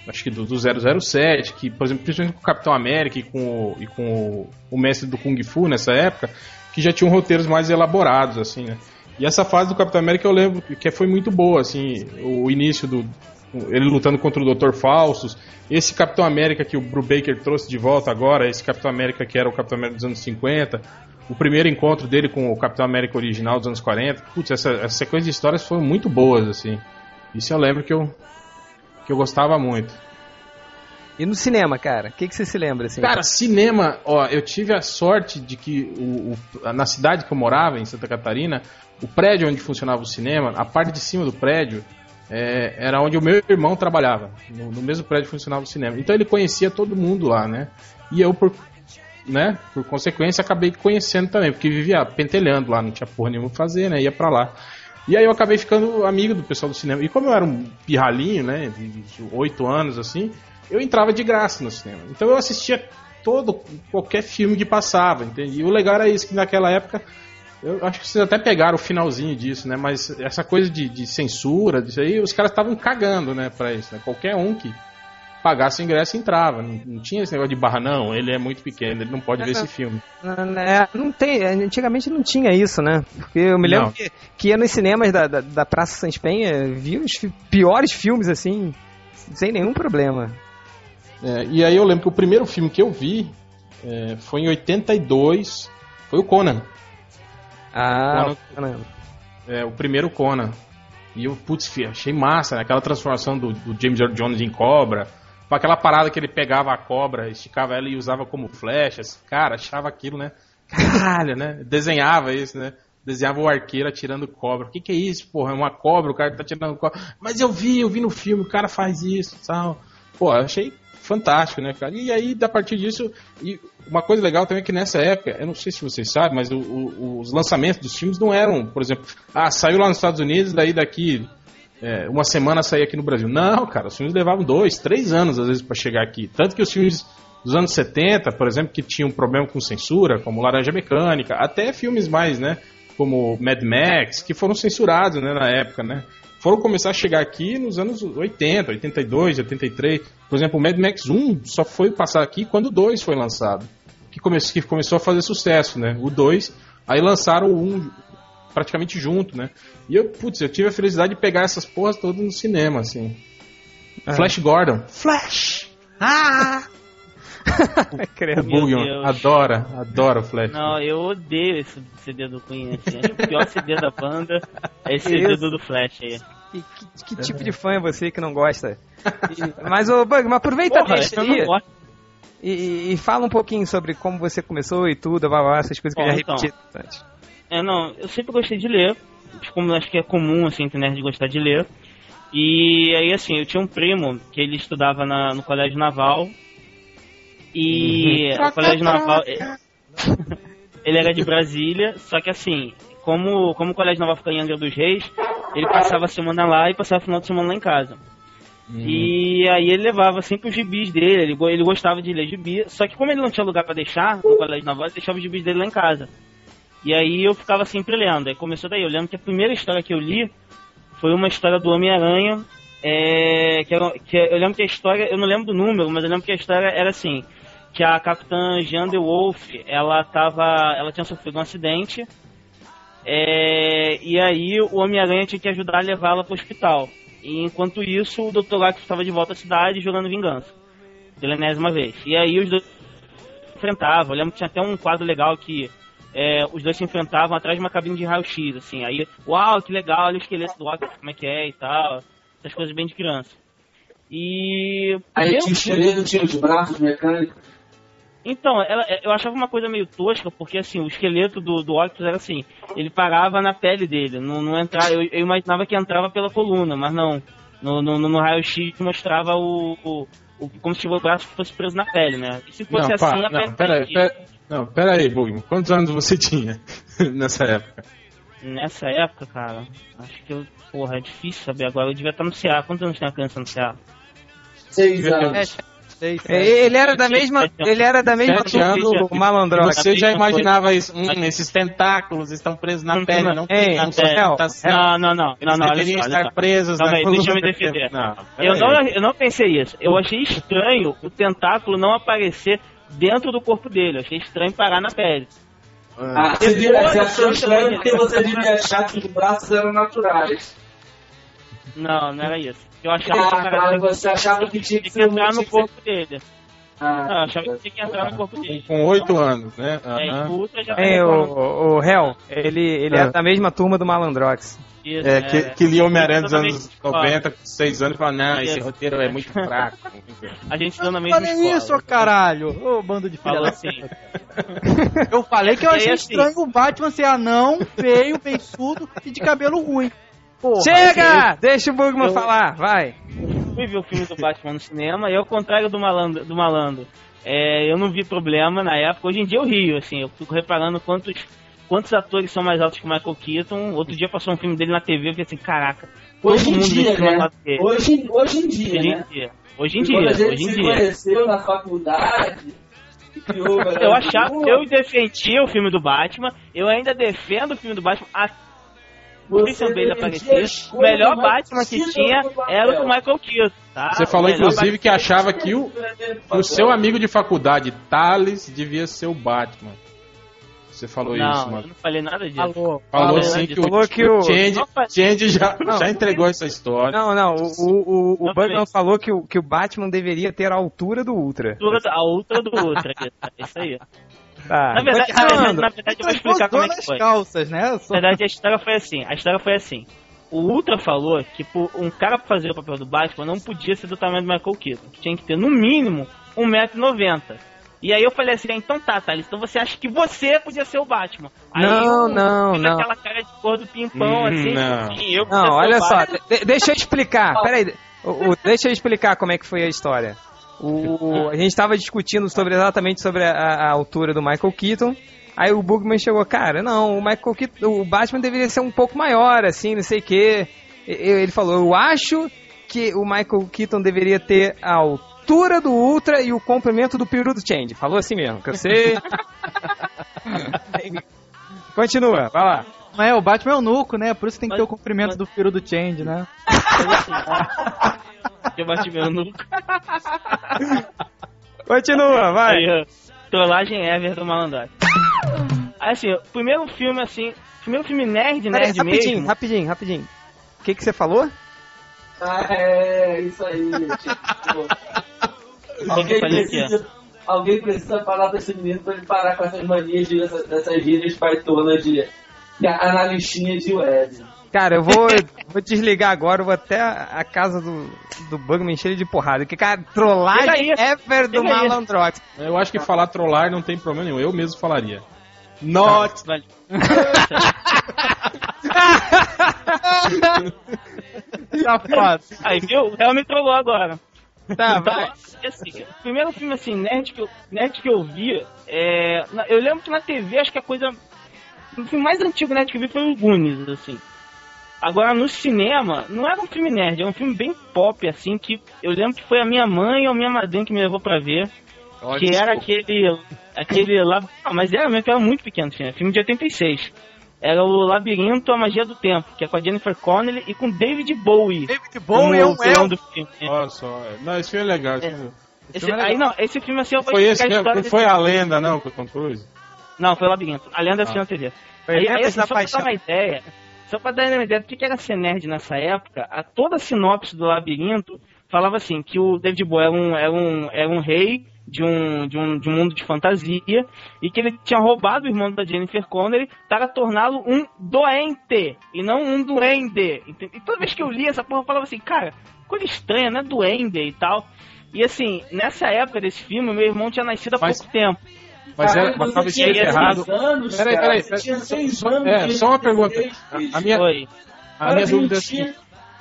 Acho que do, do 007, que, por exemplo, principalmente com o Capitão América e com, o, e com o mestre do Kung Fu nessa época, que já tinham roteiros mais elaborados, assim, né? E essa fase do Capitão América eu lembro que foi muito boa, assim, o início do ele lutando contra o Dr. Faustus, esse Capitão América que o Brubaker trouxe de volta agora, esse Capitão América que era o Capitão América dos anos 50, o primeiro encontro dele com o Capitão América original dos anos 40, putz, essa, essa sequência de histórias foram muito boas, assim. Isso eu lembro que eu que eu gostava muito. E no cinema, cara? O que, que você se lembra, assim? Cara, cinema, ó, eu tive a sorte de que o, o- na cidade que eu morava, em Santa Catarina, o prédio onde funcionava o cinema, a parte de cima do prédio, é, era onde o meu irmão trabalhava. No, no mesmo prédio funcionava o cinema. Então ele conhecia todo mundo lá, né? E eu, por, né, por consequência, acabei conhecendo também, porque vivia pentelhando lá, não tinha porra nenhuma pra fazer, né? Ia pra lá. E aí eu acabei ficando amigo do pessoal do cinema. E como eu era um pirralhinho, né, de oito anos assim, eu entrava de graça no cinema. Então eu assistia todo, qualquer filme que passava, entende? E o legal era isso, que naquela época, eu acho que vocês até pegaram o finalzinho disso, né? Mas essa coisa de, de censura, disso aí, os caras estavam cagando, né, pra isso, né? Qualquer um que pagasse ingresso entrava. Não, não tinha esse negócio de barra, não, ele é muito pequeno, ele não pode ver esse filme. É, não tem, antigamente não tinha isso, né? Porque eu me lembro Não. que, que ia nos cinemas da, da, da Praça Sans Penha, via os piores filmes assim, sem nenhum problema. É, e aí eu lembro que o primeiro filme que eu vi é, foi em 82, foi o Conan. Ah, Conan. É, o primeiro Conan. E eu, putz, fi, achei massa, né? Aquela transformação do, do James Earl Jones em cobra. Com aquela parada que ele pegava a cobra, esticava ela e usava como flechas. Cara, achava aquilo, né? Caralho, né? Desenhava isso, né? Desenhava o arqueiro atirando cobra. O que, que é isso, porra? É uma cobra, o cara tá atirando cobra. Mas eu vi, eu vi no filme, o cara faz isso tal. Pô, achei fantástico, né, cara? E aí, a partir disso, e uma coisa legal também é que nessa época, eu não sei se vocês sabem, mas o- o- os lançamentos dos filmes não eram, por exemplo, ah, saiu lá nos Estados Unidos, daí daqui é, uma semana sair aqui no Brasil. Não, cara, os filmes levavam dois, três anos às vezes para chegar aqui. Tanto que os filmes dos anos 70, por exemplo, que tinham problema com censura, como Laranja Mecânica, até filmes mais, né, como Mad Max, que foram censurados, né, na época, né. Foram começar a chegar aqui nos anos 80, 82, 83. Por exemplo, o Mad Max 1 só foi passar aqui quando o 2 foi lançado. Que, come que começou a fazer sucesso, né? O 2, aí lançaram o 1 praticamente junto, né? E eu, putz, eu tive a felicidade de pegar essas porras todas no cinema, assim. Flash Gordon. Flash! Ah! O Deus. adora, adora o Flash. Não, eu odeio esse CD do Queen, assim. Acho que o pior CD da banda é esse CD do Flash aí. Que, que- que tipo de fã é você que não gosta? E- mas, ô Bugman, aproveita Porra, a deixa aí e, e- e fala um pouquinho sobre como você começou e tudo, blá, blá, blá, essas coisas que eu Bom, já então. repeti antes. É, não, eu sempre gostei de ler. como acho que é comum, assim, entre nerd gostar de ler. E aí, assim, eu tinha um primo que ele estudava na, no colégio naval. E Uhum. o colégio naval. ele era de Brasília, só que assim, como, como o colégio naval fica em Angra dos Reis, ele passava a semana lá e passava o final de semana lá em casa. E aí ele levava sempre os gibis dele, ele, ele gostava de ler gibi, só que como ele não tinha lugar pra deixar no colégio naval, ele deixava os gibis dele lá em casa. E aí eu ficava sempre lendo, aí começou daí, eu lembro que a primeira história que eu li foi uma história do Homem-Aranha, é, que, era, que eu lembro que a história, eu não lembro do número, mas eu lembro que a história era assim, que a capitã Jean de Wolf, ela tava, ela tinha sofrido um acidente, é, e aí o Homem-Aranha tinha que ajudar a levá-la pro hospital. E enquanto isso, o Dr. Octopus estava de volta à cidade jogando vingança. Pela enésima vez. E aí os dois se enfrentavam. Eu lembro que tinha até um quadro legal que é, os dois se enfrentavam atrás de uma cabine de raio-x, assim. Aí, uau, que legal, olha o esqueleto do Octopus, como é que é e tal. Essas coisas bem de criança. E... Aí eu- tinha o esqueleto, tinha os braços mecânicos. Então, ela- eu achava uma coisa meio tosca, porque assim, o esqueleto do, do Octopus era assim, ele parava na pele dele, não, não entrava, eu, eu imaginava que entrava pela coluna, mas não. No, no, no raio-x mostrava o, o, o- como se o braço fosse preso na pele, né? E se fosse Não, assim, pá, a não, pele pera aí, entendia. pera, não, pera aí, Bugman. Quantos anos você tinha nessa época? Nessa época, cara, acho que eu, porra, é difícil saber agora, eu devia estar no CA, quantos anos tem a criança no CA? Seis anos. Ele era da mesma, ele era da mesma turma do Malandrox. Você já imaginava isso? Hum, esses tentáculos estão presos na Não, pele, não, tem não, sustentação. Não, não, não, Eles não, não, olha deveriam só, olha estar presos na aí, deixa eu me defender. Não, Eu não, eu não pensei isso. Eu achei estranho o tentáculo não aparecer dentro do corpo dele. Eu achei estranho parar na pele. Ah, você, devia- você achou estranho porque você devia achar que os braços eram naturais. Não, não era isso. Eu achava Ah, que cara, você achava que tinha que tinha que entrar no corpo dele. Ah, Não, eu achava que tinha que entrar no corpo dele. Com oito anos, né? É, já É, falou o, o Hell, ele, ele É. é da mesma turma do Malandrox. isso, É, que, que lia Homem-Aranha dos anos fora. 90, com seis anos, e fala, não, esse roteiro é muito fraco. A gente estudou na mesma Olha escola. isso, caralho! Ô, bando de filha assim. Eu falei que eu achei assim- estranho o Batman ser anão, feio, beiçudo e de cabelo ruim. Porra. Chega! Deixa o Bugman Eu- falar, vai. fui ver o filme do Batman no cinema e ao contrário do malandro, do malandro é, eu não vi problema na época. Hoje em dia eu rio, assim, eu fico reparando quantos, quantos atores são mais altos que o Michael Keaton. Outro dia passou um filme dele na TV, eu fiquei assim, caraca, Hoje em dia, é né? Hoje, hoje em dia, Hoje né? em dia. Hoje em dia, quando a gente hoje em se dia. conheceu na faculdade, houve, Eu né? achava, eu defendia o filme do Batman, eu ainda defendo o filme do Batman. A você Christian Bale O melhor Batman que tinha era o do Michael Keaton, tá? Você O falou, inclusive, que achava que o, que o seu amigo de faculdade, Thales, devia ser o Batman. Você falou Não, isso, eu mano. não falei nada disso. Falou. Falou nada que disso. o, Falou que o- Change, Não, fa- Change já, Não. já entregou essa história. Não, não, o, o, o, o falei. falou que o, que o Batman deveria ter a altura do Ultra. altura a outra do Ultra. Isso aí. Tá. Na verdade, na na verdade, eu vou explicar como é que foi. calças, né? Só- Na verdade, a história foi assim. A história foi assim. O Ultra falou que por um cara pra fazer o papel do Batman não podia ser do tamanho do Michael Keaton. Que tinha que ter no mínimo 1,90m. E aí eu falei assim, então tá, Thales, então você acha que você podia ser o Batman. Aí Não, eu não, fiz não. aquela cara de cor do pimpão, Hum, assim. não. E eu podia Não, ser o olha só, de- deixa eu explicar. Peraí, o, o- deixa eu explicar como é que foi a história. O, a gente estava discutindo sobre exatamente sobre a, a altura do Michael Keaton. Aí o Bugman chegou, cara, não, o Michael Keaton, o Batman deveria ser um pouco maior, assim, não sei o quê. Ele falou, eu acho que o Michael Keaton deveria ter a altura do Ultra e o comprimento do peru do Change. Falou assim mesmo, que eu sei. Continua, vai lá. Não é, o Batman é o nuco, né? Por isso tem que Mas- ter o comprimento mas- do peru do Change, né? Que eu bati meu nuco. Continua, vai. Aí, trollagem ever do malandragem. Aí assim, o primeiro filme assim, primeiro filme nerd, nerd rapidinho, mesmo. rapidinho, rapidinho. O que, que você falou? Ah, é, isso aí. Tipo, alguém, precisa, alguém precisa falar pra esse menino pra ele parar com essas manias, de, dessas, gírias baitonas de, de analistinha de web. Cara, eu vou, vou desligar agora, eu vou até a, casa do, do Bugman cheio de porrada. Que, cara, trollagem ever do Chega aí. Malandrox. Eu acho que falar trollar não tem problema nenhum. Eu mesmo falaria. Not. Valeu. Safado. Aí, viu? O Real me trollou agora. Tá, Então, vai. assim, o primeiro filme, assim, nerd que eu, nerd que eu vi, é, eu lembro que na TV, acho que a coisa... O filme mais antigo nerd que eu vi foi o Goonies, assim. Agora, no cinema, não era um filme nerd, é um filme bem pop, assim, que eu lembro que foi a minha mãe ou a minha madrinha que me levou pra ver. Olha, que era aquele. aquele lá. Ah, mas era mesmo que era muito pequeno, filme, filme de 86. Era o Labirinto, a Magia do Tempo, que é com a Jennifer Connelly e com David Bowie. David Bowie é um vilão do filme. Olha só. Não, esse filme é legal. esse filme- Esse, aí não, esse filme assim eu vou Foi explicar esse a que história não desse- foi a lenda, não, Tom Cruise? Não, foi o Labirinto. A lenda Ah. ah. na TV. Foi Aí, aí, assim, só pra dar uma ideia, só pra dar uma ideia do que era ser nerd nessa época, a toda a sinopse do Labirinto falava assim, que o David Bowie era um, era um, era um rei de um, de, um, de um mundo de fantasia e que ele tinha roubado o irmão da Jennifer Connelly para torná-lo um doente e não um duende. E toda vez que eu li essa porra, eu falava assim, cara, coisa estranha, né? Duende e tal. E assim, nessa época desse filme, meu irmão tinha nascido há Mas- pouco tempo. Mas, era, mas você tava tinha escrito seis errado. anos, Peraí, peraí, peraí. tinha seis Só- anos é, só uma pergunta. seis, A, a minha, a minha dúvida é mentir. assim,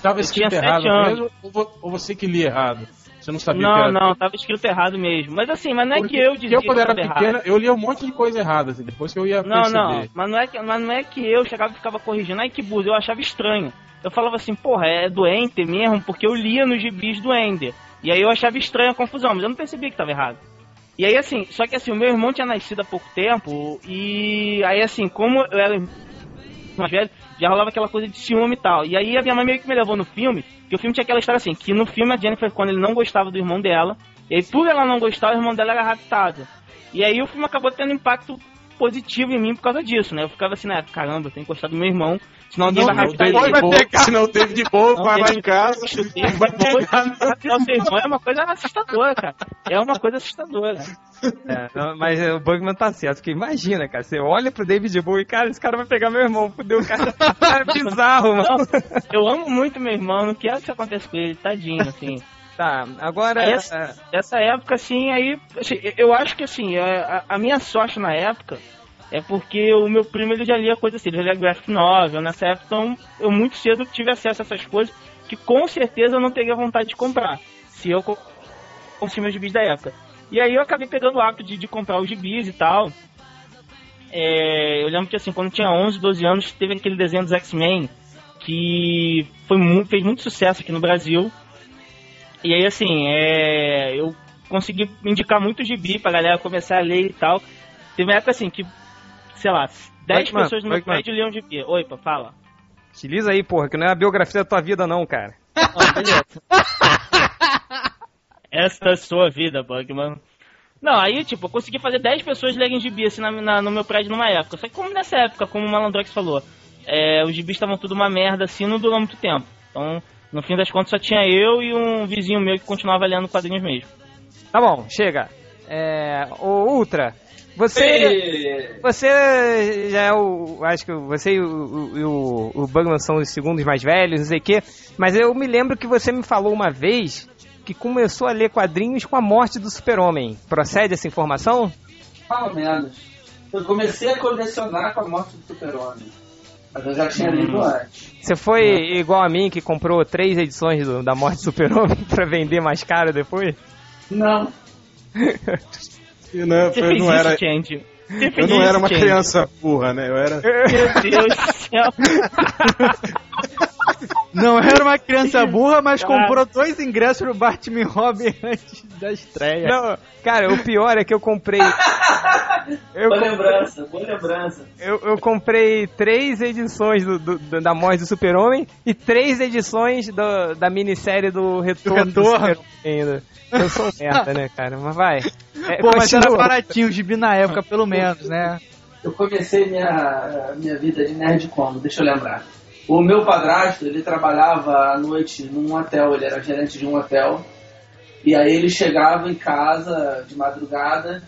tava escrito tinha errado mesmo ou vo- ou você que lia errado? Você não sabia o que Não, era? não, tava escrito errado mesmo. Mas assim, mas não é Porque que eu dizia eu, quando era pequena, errado. eu lia um monte de coisa errada, assim, depois que eu ia Não, perceber. não, mas não, é que, mas não é que eu chegava e ficava corrigindo. Ai, que burro, eu achava estranho. Eu falava assim, porra, é doente mesmo, porque eu lia nos gibis do Ender. E aí eu achava estranha a confusão, mas eu não percebia que tava errado. E aí assim, só que assim, o meu irmão tinha nascido há pouco tempo, e aí assim, como eu era mais velho, já rolava aquela coisa de ciúme e tal. E aí a minha mãe meio que me levou no filme, que o filme tinha aquela história assim, que no filme a Jennifer Connelly não gostava do irmão dela, e aí por ela não gostar, o irmão dela era raptado. E aí o filme acabou tendo impacto positivo em mim por causa disso, né? Eu ficava assim, né, caramba, eu tenho que gostar do meu irmão, senão alguém vai raptar ele. Vai pegar, senão o David Bowie Não, vai lá em casa. Vai pegar. Raptar o seu irmão é uma coisa assustadora, cara. É uma coisa assustadora. É, não, mas o Bugman tá certo, porque imagina, cara, você olha pro David Bowie e, cara, esse cara vai pegar meu irmão, fudeu, o cara é bizarro, mano. Não, eu amo muito meu irmão, não quero que isso aconteça com ele, tadinho, assim. Tá, agora... Essa, essa época, assim, aí, assim, eu acho que, assim, a, a minha sorte na época é porque o meu primo, ele já lia coisa assim, ele já lia graphic novel nessa época, então eu muito cedo tive acesso a essas coisas que com certeza eu não teria vontade de comprar, se eu consumir os gibis da época. E aí eu acabei pegando o hábito de, de comprar os gibis e tal. É, eu lembro que, assim, quando tinha 11, 12 anos, teve aquele desenho dos X-Men que foi mu- fez muito sucesso aqui no Brasil. E aí, assim, é, eu consegui indicar muito gibi pra galera começar a ler e tal. Teve uma época, assim, que, sei lá, 10 Bugman, pessoas no meu prédio liam gibi. Oi, pá, fala. Utiliza aí, porra, que não é a biografia da tua vida não, cara. Ah, beleza. Esta é a sua vida, Bugman. Não, aí, tipo, eu consegui fazer 10 pessoas lerem gibi, assim, na, na- no meu prédio numa época. Só que como nessa época, como o Malandrox falou, é, os gibis estavam tudo uma merda, assim, não durou muito tempo. Então, no fim das contas, só tinha eu e um vizinho meu que continuava lendo quadrinhos mesmo. Tá bom, chega. É, o Ultra, você... Ei, Você já é o. Acho que você e o, o, o, o Bugman são os segundos mais velhos, não sei o quê. Mas eu me lembro que você me falou uma vez que começou a ler quadrinhos com a morte do Super-Homem. Procede essa informação? Pelo menos. Eu comecei a colecionar com a morte do Super-Homem. Mas eu já tinha lido antes. Você foi igual a mim que comprou três edições do- da morte do Super-Homem pra vender mais caro depois? Não. Não, Você eu fez não isso, era, Change? Eu não era uma Change? criança burra, né? Eu era. Meu Deus do céu. Não era uma criança burra, mas Cara. comprou dois ingressos pro Batman Robin antes da estreia. Não, cara, o pior é que eu comprei. Eu, Boa lembrança, boa lembrança. eu, eu comprei três edições do, do- do- da morte do Super-Homem e três edições do- da minissérie do Retorno do, Retorno. Super-Homem ainda. Eu sou um merda, né, cara? Mas vai. É, Pô, mas era baratinho o gibi na época, pelo menos, né? Eu comecei minha, minha vida de nerd como? Deixa eu lembrar. O meu padrasto, ele trabalhava à noite num hotel, ele era gerente de um hotel. E aí ele chegava em casa de madrugada,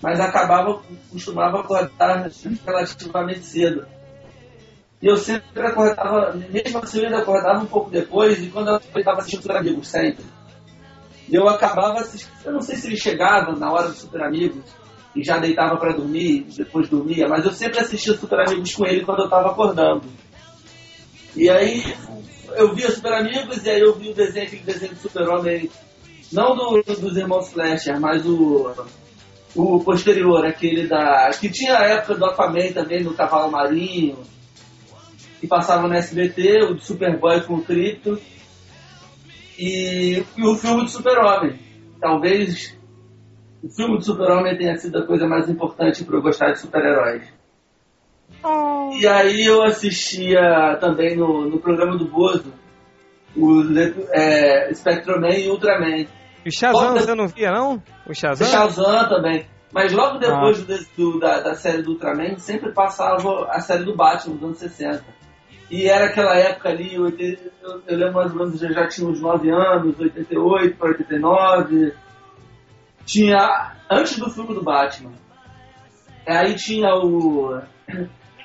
mas acabava, costumava acordar relativamente cedo. E eu sempre acordava, mesmo assim eu ainda acordava um pouco depois, e quando eu estava assistindo Super Amigos, sempre. Eu acabava assistindo, eu não sei se ele chegava na hora do Super Amigos, e já deitava pra dormir, depois dormia, mas eu sempre assistia Super Amigos com ele quando eu tava acordando. E aí eu via Super Amigos e aí eu vi o desenho, aquele desenho do Super-Homem, não do, dos irmãos Flasher, mas o, o posterior, aquele da. que tinha a época do Aquaman também, no Cavalo Marinho, que passava no SBT, o do Superboy com o Krypto, e, e o filme do Super-Homem. Talvez o filme do Super-Homem tenha sido a coisa mais importante para eu gostar de super-heróis. E aí eu assistia também no, no programa do Bozo o é, Spectroman e Ultraman. E o Shazam você não via, não? O Shazam? Shazam também. Mas logo depois do- do- da, da série do Ultraman, sempre passava a série do Batman dos anos 60. E era aquela época ali, 80 eu, eu lembro mais ou menos, eu já tinha uns 9 anos, 88 para 89. Tinha, antes do filme do Batman. Aí tinha o...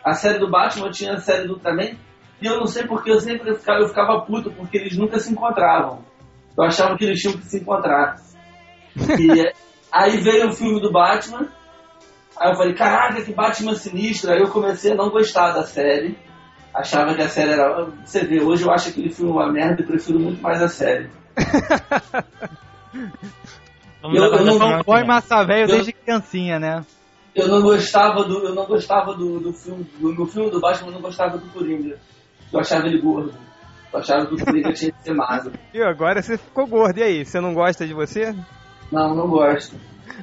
A série do Batman, tinha a série do Ultraman. E eu não sei porque eu sempre ficava, eu ficava puto, porque eles nunca se encontravam. Eu achava que eles tinham que se encontrar. E aí veio o filme do Batman. Aí eu falei, caraca, que Batman sinistro. Aí eu comecei a não gostar da série. Achava que a série era. Você vê, hoje eu acho aquele filme uma merda e prefiro muito mais a série. Vamos Eu- eu não- Não foi massa velho desde criancinha, né? Eu não gostava do. Eu não gostava do, do filme. Do, no filme do Batman eu não gostava do Coringa. Eu achava ele gordo. Eu achava que o Coringa tinha que ser magro. E agora você ficou gordo, e aí? Você não gosta de você? Não, não gosto.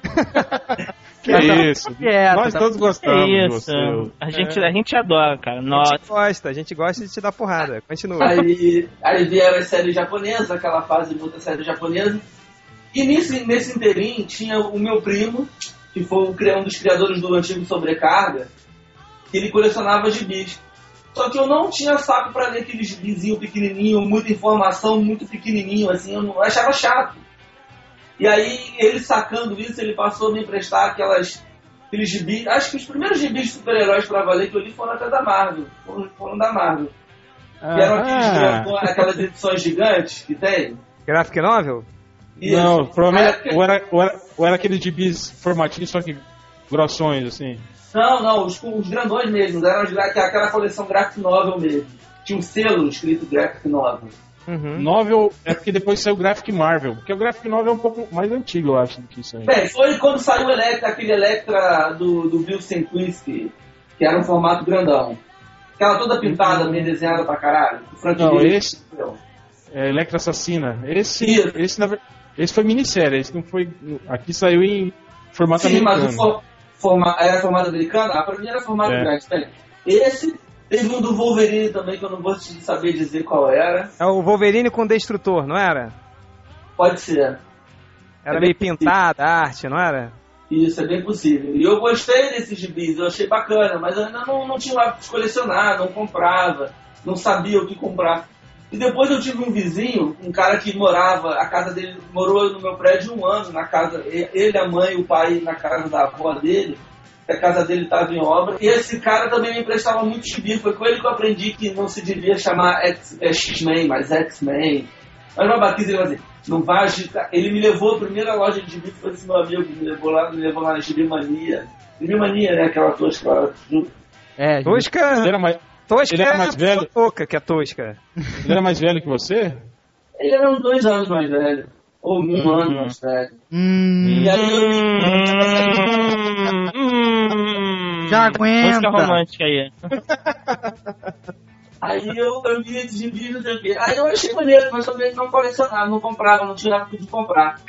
Que isso? quieta, Nós tá- todos gostamos de isso. você. A gente, a gente adora, cara. A Nossa. gente gosta, a gente gosta de te dar porrada. Continua. Aí, aí vieram as séries japonesas, aquela fase de muita série japonesa. E nesse, nesse inteirinho tinha o meu primo, que foi o um dos criadores do antigo Sobrecarga, que ele colecionava gibis. Só que eu não tinha saco pra ler aqueles gibizinho pequenininho, muita informação, muito pequenininho, assim, eu, não, eu achava chato. E aí, ele sacando isso, ele passou a me emprestar aquelas, aqueles gibis. Acho que os primeiros gibis de super-heróis pra valer que eu li foram até da Marvel. Foram, foram da Marvel. Que eram aqueles Ah. grandões, aquelas edições gigantes que tem. Graphic Novel? Isso. Não, provavelmente. Era, era, ou era aqueles gibis formatinhos, só que grossões, assim. Não, não, os, os grandões mesmo, eram os, é aquela coleção Graphic Novel mesmo. Tinha um selo escrito Graphic Novel. Uhum. Novel é porque depois saiu o Graphic Marvel. Porque o Graphic Novel é um pouco mais antigo, eu acho, do que isso aí. Bem, foi quando saiu Electra, aquele Electra do, do Bill Senkwinski, que era um formato grandão. Aquela toda pintada, bem desenhada pra caralho. Não, esse-. É, Electra Assassina. Esse, Isso. esse, na ver- esse foi minissérie, esse não foi. Aqui saiu em formato Sim, mas americano. o for, forma, era formato americano? A primeira era formato É. grande. Bem, esse, teve um do Wolverine também, que eu não vou te saber dizer qual era. É o Wolverine com Destrutor, não era? Pode ser. Era É meio bem pintada a arte, não era? Isso, é bem possível. E eu gostei desses gibis, eu achei bacana, mas eu ainda não, não tinha o hábito de colecionar, não comprava, não sabia o que comprar. E depois eu tive um vizinho, um cara que morava, a casa dele morou no meu prédio um ano, na casa, ele, a mãe e o pai na casa da avó dele, que a casa dele estava em obra. E esse cara também me emprestava muito gibi, foi com ele que eu aprendi que não se devia chamar X- é, X-Men, mas X-Men. Mas uma baquice, ele vai dizer, não vai agitar. Ele me levou, a primeira loja de gibi foi esse meu amigo, que me levou lá, me levou lá na Gibi Mania. Gibi Mania, né? Aquela tosca lá. É, Ele Tosca, era mais, tosca ele era é mais velho? Toca, que é tosca. ele era mais velho que você? Ele era uns dois anos mais velho. Ou um ano mais velho. Hum, E aí eu, Hum, Já Música aguenta. romântica aí. aí eu, eu vi esse gibi, não sei o quê. Aí eu achei maneiro, mas também não colecionava, não comprava, não tinha de comprar.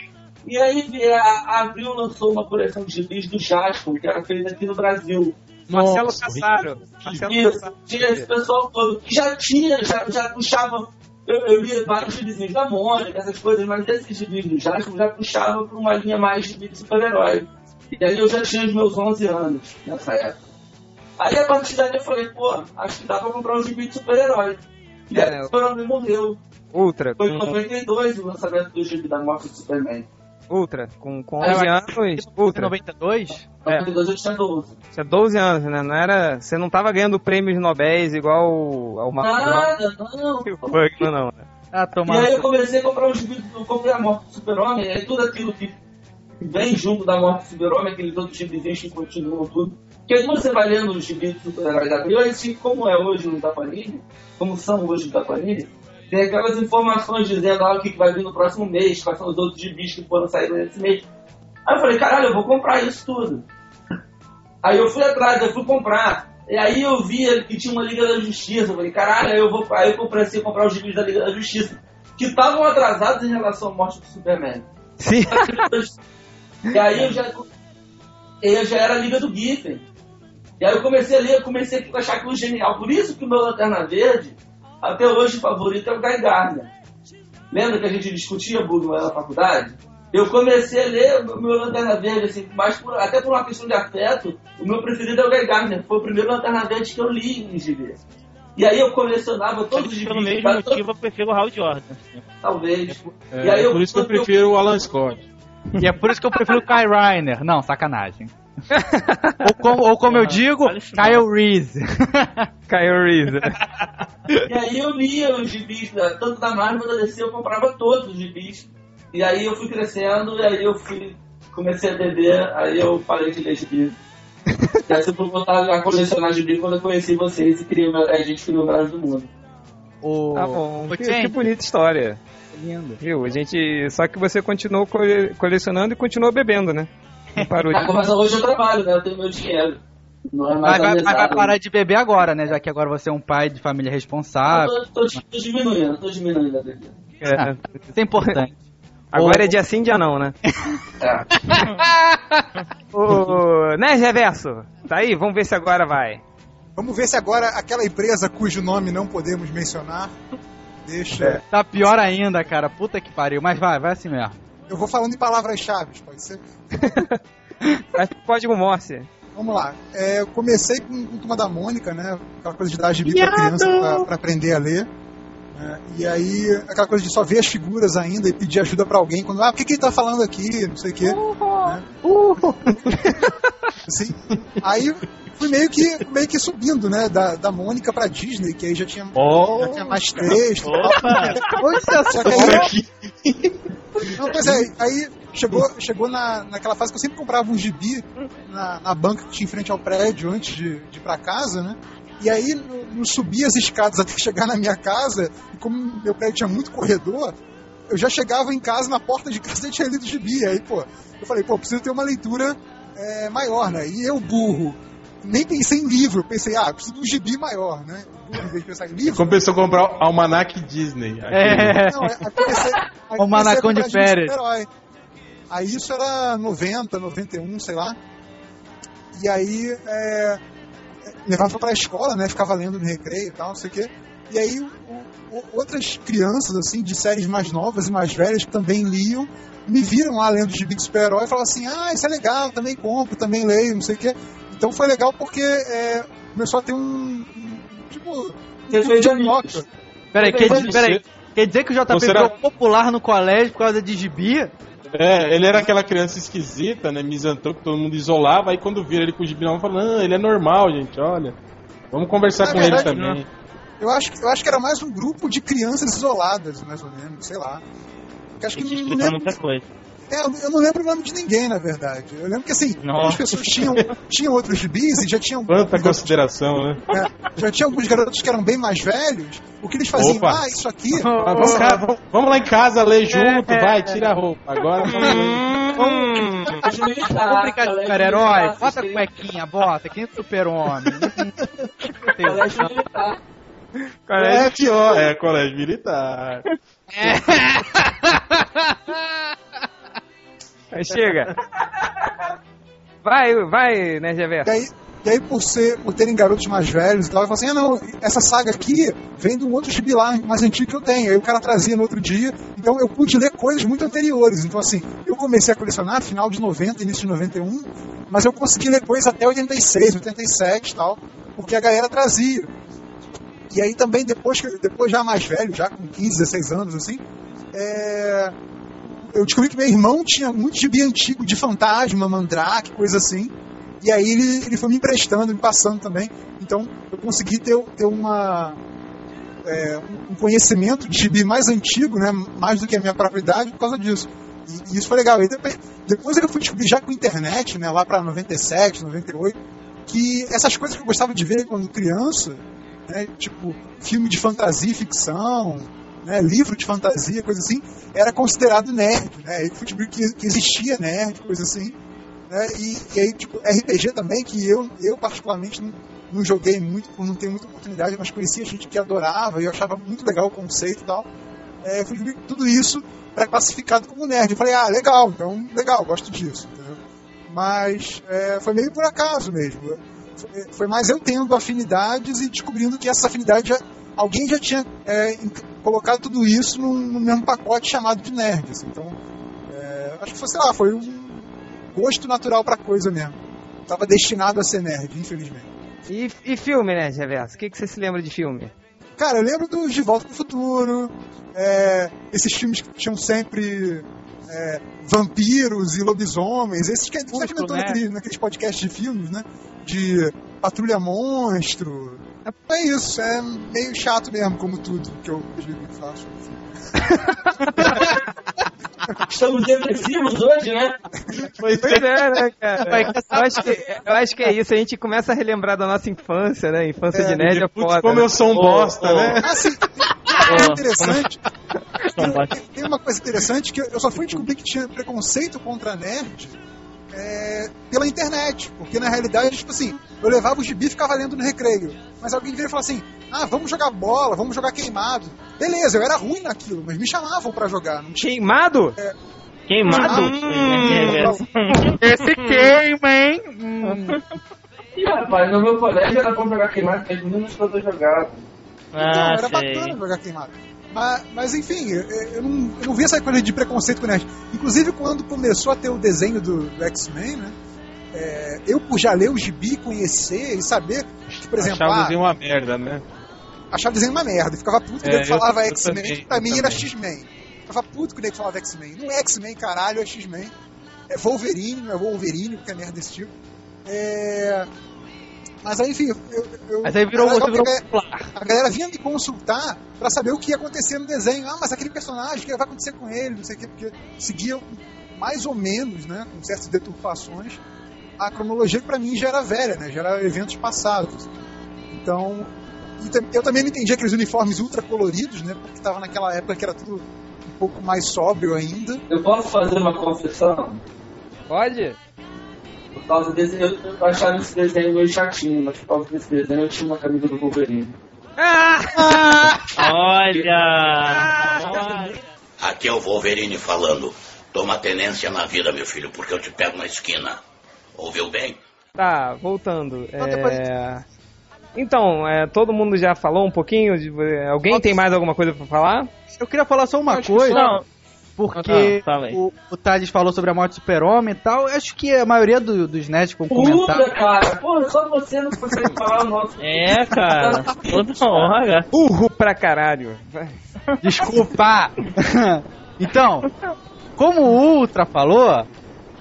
E aí vi- a Abril lançou uma coleção de gibis do Jasper, que era feita aqui no Brasil. Marcelo Nossa, Cassaro. Marcelo Isso, Cassaro. tinha esse pessoal todo que já tinha, já, já puxava. Eu, eu lia vários gibizinhos da Mônica, essas coisas, mas esses do Jasper já puxava para uma linha mais de super-herói. E aí eu já tinha os meus 11 anos nessa época. Aí a partir daí eu falei, pô, acho que dá pra comprar um gibi de super-herói. E aí É. o super-herói morreu. Ultra, Foi em com, 92 o lançamento do gibi da morte do Superman. Ultra, com, com É, 11 mas- anos. Ultra, 92? É. 92 eu tinha 12. tinha 12 anos, né? Não era, você não tava ganhando prêmios Nobéis igual ao Marcelo. Nada, não. O Bugman, não, né? Ah, E tomar. aí eu comecei a comprar um gibi, eu comprei a morte do super-homem, e aí tudo aquilo que vem junto da morte do Super-Homem, aqueles outros gibizinhos que continuam tudo. Porque quando você vai lendo os gibis do super-heróis anteriores, assim, como é hoje no da Panini, como são hoje no da Panini, tem aquelas informações dizendo ah, o que vai vir no próximo mês, quais são os outros gibis que foram sair nesse mês. Aí eu falei, caralho, eu vou comprar isso tudo. Aí eu fui atrás, eu fui comprar. E aí eu vi que tinha uma Liga da Justiça. Eu falei, caralho, aí eu vou. Aí eu comecei a comprar os gibis da Liga da Justiça. Que estavam atrasados em relação à morte do Superman. Sim. E aí eu já. Eu já era a Liga do Giffen. E aí eu comecei a ler, eu comecei a achar aquilo genial. Por isso que o meu Lanterna Verde, até hoje, favorito é o Guy Gardner. Lembra que a gente discutia Bugman na faculdade? Eu comecei a ler o meu Lanterna Verde, assim, mais por- até por uma questão de afeto, o meu preferido é o Guy Gardner. Foi o primeiro Lanterna Verde que eu li em GB. E aí eu colecionava todos os Pelo mesmo motivo, eu prefiro o Hal Jordan. Talvez. É, E aí é eu- por isso que eu eu- prefiro o Alan Scott. E é por isso que eu prefiro o Kai Reiner. Não, sacanagem. Ou, como, ou como eu digo, isso não. Kyle Reese. Kyle Reese. E aí eu lia os gibis, né, tanto da Marvel quanto da DC, eu comprava todos os gibis. E aí eu fui crescendo, e aí eu fui, comecei a beber, aí eu parei de ler gibis. E aí eu fui voltar a colecionar gibis quando eu conheci vocês e criei, a gente criou o melhor do mundo. O... Tá bom. Que, que bonita história. lindo. Viu? A gente. Só que você continuou cole- colecionando e continuou bebendo, né? Não parou de. mas hoje eu trabalho, né? Eu tenho meu dinheiro. Não é mais Mas vai, a mas vai parar de beber agora, né? Já que agora você é um pai de família Eu responsável. tô, tô, tô diminuindo, tô diminuindo a bebida. É. Isso é importante. Agora é dia sim, dia não, né? É. Ô, né, Reverso? Tá aí? Vamos ver se agora vai. Vamos ver se agora aquela empresa cujo nome não podemos mencionar deixa. Tá pior ainda, cara. Puta que pariu. Mas vai, vai assim mesmo. Eu vou falando em palavras-chave, pode ser? Mas código Morse. Vamos lá. É, eu comecei com, com Turma da Mônica, né? Aquela coisa de dar gibi pra criança pra, pra aprender a ler. né? E aí, aquela coisa de só ver as figuras ainda e pedir ajuda pra alguém. Quando, ah, o que, que ele tá falando aqui? Não sei o quê. né? Assim, aí fui meio que, meio que subindo, né? Da, da Mônica pra Disney, que aí já tinha, Oh, já tinha mais texto. Opa! Olha Só que aí, Não, pois é, aí chegou, chegou na, naquela fase que eu sempre comprava um gibi na, na banca que tinha em frente ao prédio antes de, de ir pra casa, né? E aí eu, eu subi as escadas até chegar na minha casa, e como meu prédio tinha muito corredor, eu já chegava em casa, na porta de casa, e tinha lido o gibi. Aí, pô, eu falei, pô, preciso ter uma leitura é, maior, né? E eu, burro, nem pensei em livro, pensei, ah, preciso de um gibi maior, né? Em vez de pensar em livro. compensou comprar o Almanac Disney. aquele. É. Não, é- aí comecei, aí O Manacão comecei a de comprar férias. super-herói. Aí isso era 90, 91, sei lá. E aí é, é, levava pra escola, né? Ficava lendo no recreio e tal, não sei o quê. E aí o- o- outras crianças, assim, de séries mais novas e mais velhas que também liam, me viram lá lendo gibi de super-herói e falavam assim, ah, isso é legal, também compro, também leio, não sei o quê. Então foi legal porque é, começou a ter um, tipo, um tipo de troca. Peraí, quer, dizer- peraí, quer dizer que o JP ficou popular no colégio por causa de gibi? É, ele era aquela criança esquisita, né? Misantropo, que todo mundo isolava. Aí quando vira ele com o gibi na mão, fala: Não, ele é normal, gente, olha. Vamos conversar Na com verdade, ele também. Eu acho, eu acho que era mais um grupo de crianças isoladas, mais ou menos, sei lá. Acho que Isso não, não lembro, muita coisa. É, eu não lembro o nome de ninguém, na verdade. Eu lembro que assim, Nossa. as pessoas tinham, tinham outros gibis e já tinham, Quanta consideração, né? é, já tinha alguns garotos que eram bem mais velhos. O que eles faziam? Opa. Ah, isso aqui. Ah, vamos, cá, vamos- vamos lá em casa ler junto, vai, tira a roupa. Agora vamos ler. Hum, Vamos brincar de super-herói? Bota a cuequinha, bota, que nem super-homem. Colégio militar. É pior, é colégio militar. aí chega. Vai, vai, né, Reverso? aí, e aí por, ser, por terem garotos mais velhos e tal, eu falei assim, ah não, essa saga aqui vem de um outro gibi lá mais antigo que eu tenho. Aí o cara trazia no outro dia, então eu pude ler coisas muito anteriores. Então assim, eu comecei a colecionar final de 90, início de 91, mas eu consegui ler coisas até 86, 87 e tal, porque a galera trazia. E aí também, depois, que- depois já mais velho, já com 15, 16 anos, assim, é, eu descobri que meu irmão tinha muito gibi antigo de fantasma, mandrake, coisa assim. E aí ele, ele foi me emprestando, me passando também. Então eu consegui ter, ter uma, é, um conhecimento de gibi mais antigo, né, mais do que a minha própria idade, por causa disso. E, e isso foi legal. E depois, depois eu fui descobrir já com a internet, né, lá pra 97, 98, que essas coisas que eu gostava de ver quando criança, né, tipo filme de fantasia e ficção, né, livro de fantasia, coisa assim, era considerado nerd, né? Fui descobrir que, que existia nerd, coisa assim. Né, e, e aí, tipo, RPG também, que eu, eu particularmente não, não joguei muito, não ter muita oportunidade, mas conhecia gente que adorava e eu achava muito legal o conceito e tal. É, eu fui tudo isso era classificado como nerd. Eu falei, ah, legal, então legal, gosto disso. Entendeu? Mas é, foi meio por acaso mesmo. Foi, foi mais eu tendo afinidades e descobrindo que essa afinidade já, alguém já tinha é, colocado tudo isso num, no mesmo pacote chamado de nerd. assim. Então, é, acho que foi, sei lá, foi um gosto natural pra coisa mesmo. Tava destinado a ser nerd, infelizmente. E, e filme, né, Reverso? O que, que você se lembra de filme? Cara, eu lembro dos De Volta pro Futuro, é, esses filmes que tinham sempre é, vampiros e lobisomens, esses que a gente comentou né? naquele, naqueles podcasts de filmes, né? De Patrulha Monstro. É, é isso, é meio chato mesmo, como tudo que eu digo e faço. Estamos depressivos hoje, né? Pois é, né, cara? Eu acho, que, eu acho que é isso, a gente começa a relembrar da nossa infância, né? Infância É, de nerd é Putz, foda. como né? eu sou um bosta, ô. né? Ah, sim, tem uma coisa interessante. Tem- Tem uma coisa interessante que eu só fui descobrir que tinha preconceito contra nerd é, pela internet. Porque na realidade, tipo assim, eu levava o gibi e ficava lendo no recreio. Mas alguém viria e falava assim: ah, vamos jogar bola, vamos jogar queimado. Beleza, eu era ruim naquilo, mas me chamavam pra jogar. Não tinha. Queimado? Queimado? Hum. Esse queima, hein? Hum. Ih, rapaz, no meu colégio era pra jogar queimado, porque as meninas todas jogavam. Então, Ah, era sei. bacana jogar queimado. Mas, mas enfim, eu, eu não, eu não vi essa coisa de preconceito com nerd. Inclusive, quando começou a ter o desenho do, do X-Men, né? é, eu, por já ler o gibi, conhecer e saber que, por exemplo, Achava ah, o desenho uma merda, né? achava o desenho uma merda. Ficava puto que É, eu- falava X-Men, pra mim era também. X-Men. Ficava puto que o nego falava X-Men. Não é X-Men, caralho, é X-Men. É Wolverine, não é Wolverine, porque é merda desse tipo. É... Mas aí, enfim, eu, eu, Mas aí virou, você virou a galera vinha me consultar pra saber o que ia acontecer no desenho. Ah, mas aquele personagem, o que vai acontecer com ele, não sei o quê, porque seguia mais ou menos, né, com certas deturpações, a cronologia que pra mim já era velha, né, já era eventos passados. Então, e eu também não entendi aqueles uniformes ultra coloridos, né, porque tava naquela época que era tudo um pouco mais sóbrio ainda. Eu posso fazer uma confissão? Pode? Por causa desse, eu, eu achava esse desenho meio chatinho, mas por causa desse desenho eu tinha uma camisa do Wolverine. Olha! Olha. Aqui é o Wolverine falando. Toma tenência na vida, meu filho, porque eu te pego na esquina. Ouviu bem? Tá, voltando. Então, É... Então, é, todo mundo já falou um pouquinho? De... Alguém tem mais alguma coisa pra falar? Eu queria falar só uma coisa, Não, porque Ah, aí. o, o Thales falou sobre a morte do super-homem e tal. Eu acho que a maioria do- dos nerds com Puta, comentário... cara! Pô, só você não consegue falar o nosso. é, cara. Toda hora. Urro pra caralho. Desculpa! então, como o Ultra falou,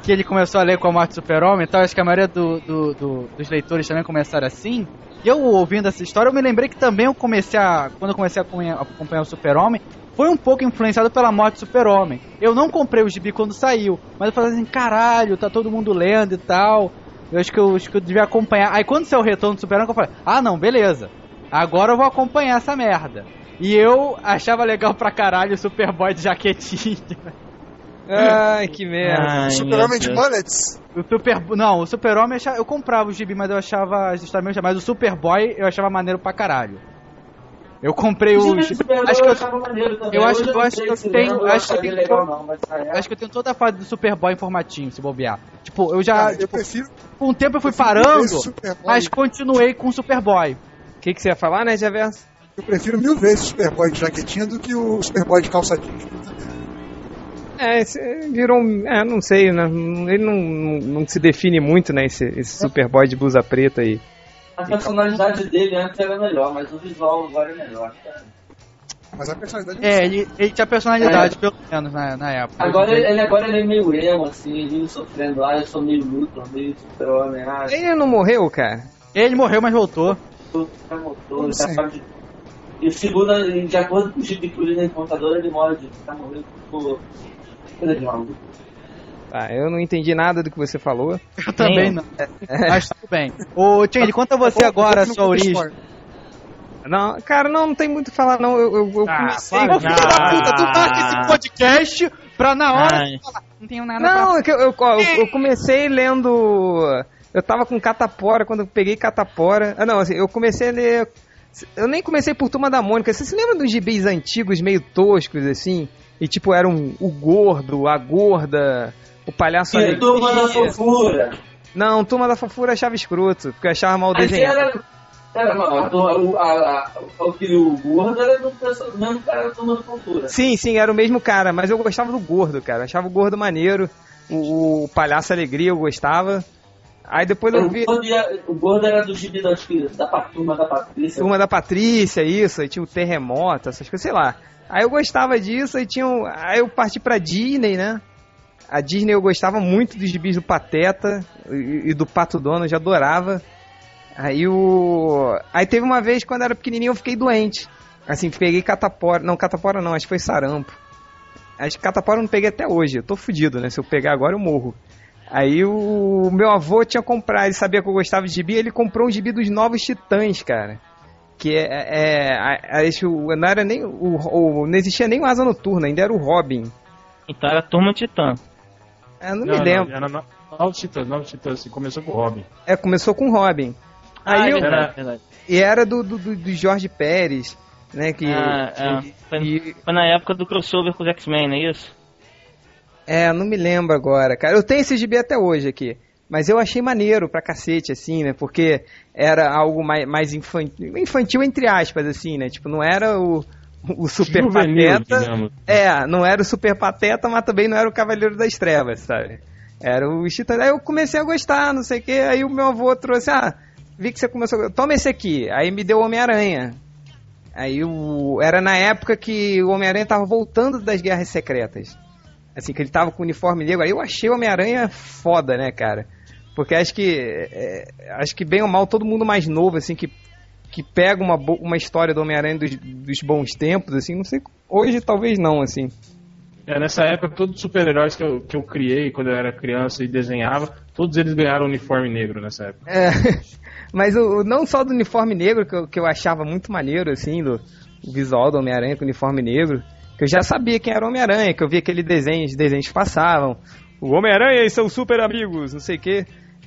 que ele começou a ler com a morte do super-homem e tal, acho que a maioria do- do- do- dos leitores também começaram assim. E eu ouvindo essa história, eu me lembrei que também eu comecei a. Quando eu comecei a acompanhar, a acompanhar o Super-Homem, foi um pouco influenciado pela morte do Super-Homem. Eu não comprei o gibi quando saiu, mas eu falei assim, caralho, tá todo mundo lendo e tal. Eu acho que eu, acho que eu devia acompanhar. Aí quando saiu o retorno do Super-Homem, eu falei, ah não, beleza. Agora eu vou acompanhar essa merda. E eu achava legal pra caralho o Superboy de jaquetinha. Ai, que merda. Super-Homem de. Mullets. O Super... Não, o Super-Homem eu achava- eu comprava o gibi, mas eu achava Mas o Superboy eu achava maneiro pra caralho. Eu comprei o. Acho que eu, eu acho- eu acho que eu tenho- acho que eu tenho- acho que eu tenho toda a fase do Superboy em formatinho, se bobear. Tipo, eu já. Cara, eu tipo, prefiro. com o tempo eu fui parando, mas continuei com o Superboy. O que, que você ia falar, né, Javerso? Eu prefiro mil vezes o Superboy de jaquetinha do que o Superboy de calça jeans. É, esse virou um. É, não sei, né? Ele não, não, não se define muito, né? Esse, esse Superboy de blusa preta aí. A personalidade dele antes era melhor, mas o visual agora é melhor. Mas a personalidade É, ele, ele tinha personalidade, pelo menos, na, na época. Agora ele, ele- agora ele é meio emo, assim, ele sofrendo. Ah, eu sou meio Luthor, meio super-homem. Ah, Ele não morreu, cara? Ele morreu, mas voltou. já voltou, Como já assim? sabe de... E segundo, de acordo com o tipo de polícia de contador, ele morre de tá morrendo por Legal. Tá, eu não entendi nada do que você falou. Eu também não. Mas tudo bem. Ô, Change, conta você agora a sua origem. Não, cara, não, não tem muito o que falar, não. Eu, eu, eu Ah, comecei. Ô, filho da puta, tu marca esse podcast pra na hora Ai. falar, não tenho nada Não, pra... é que eu, eu, eu- eu comecei lendo. Eu tava com Catapora quando eu peguei Catapora. Ah, não, assim, eu comecei a ler. Eu nem comecei por Turma da Mônica. Você se lembra dos gibis antigos, meio toscos, assim? E tipo, eram o gordo, a gorda, o palhaço E alegria. turma da fofura. Não, Turma da Fofura achava escroto, porque achava mal desenhado. era. Era, não, a, a, a, o, que o gordo era do mesmo cara da turma da fofura. Sim, sim, era o mesmo cara, mas eu gostava do gordo, cara. Achava o gordo maneiro. O, o palhaço alegria eu gostava. Aí depois eu O vi. o gordo era do gibi das filhas, da turma da Patrícia. Turma da Patrícia, isso, aí tinha o terremoto, essas coisas, sei lá. Aí eu gostava disso, aí tinha. um- Aí eu parti pra Disney, né? A Disney eu gostava muito dos gibis do Pateta e, e do Pato já adorava. Aí o. Aí teve uma vez quando eu era pequenininho eu fiquei doente. Assim, peguei catapora. Não, catapora não, acho que foi sarampo. Acho que catapora eu não peguei até hoje. Eu tô fudido, né? Se eu pegar agora eu morro. Aí o meu avô tinha comprado, ele sabia que eu gostava de gibi, ele comprou um gibi dos Novos Titãs, cara. Que é. é a- a- esse, o- não era nem. O, o- não existia nem o Asa Noturna, ainda era o Robin. Então era Turma Titã. Eu não, me lembro. Era no- Novos Titãs, Novos Titãs, assim, começou com o Robin. É, começou com o Robin. Ah, Aí é eu- verdade, verdade. E era do, do, do- Jorge Pérez, né? Que, Ah, é. Foi, foi na época do crossover com os X-Men, não é isso? É, não me lembro agora, cara. Eu tenho esse gibi até hoje aqui. Mas eu achei maneiro pra cacete, assim, né? Porque era algo mais, mais infantil, infantil, entre aspas, assim, né? Tipo, não era o, o Super Juvenil, Pateta. digamos. É, não era o Super Pateta, mas também não era o Cavaleiro das Trevas, sabe? Era o Titãs. Aí eu comecei a gostar, não sei o que. Aí o meu avô trouxe, ah, vi que você começou. Toma esse aqui. Aí me deu o Homem-Aranha. Aí o. Era na época que o Homem-Aranha tava voltando das Guerras Secretas. Assim, que ele tava com o uniforme negro. Aí eu achei o Homem-Aranha foda, né, cara? Porque acho que. é, acho que bem ou mal, todo mundo mais novo, assim, que, que pega uma, uma história do Homem-Aranha dos, dos bons tempos, assim, não sei. Hoje talvez não, assim. É, nessa época, todos os super-heróis que eu, que eu criei quando eu era criança e desenhava, todos eles ganharam uniforme negro nessa época. É, mas o, não só do uniforme negro, que eu, que eu achava muito maneiro, assim, do visual do Homem-Aranha com o uniforme negro, que eu já sabia quem era o Homem-Aranha, que eu via aquele desenho, os desenhos passavam. O Homem-Aranha e seus super amigos, não sei o quê.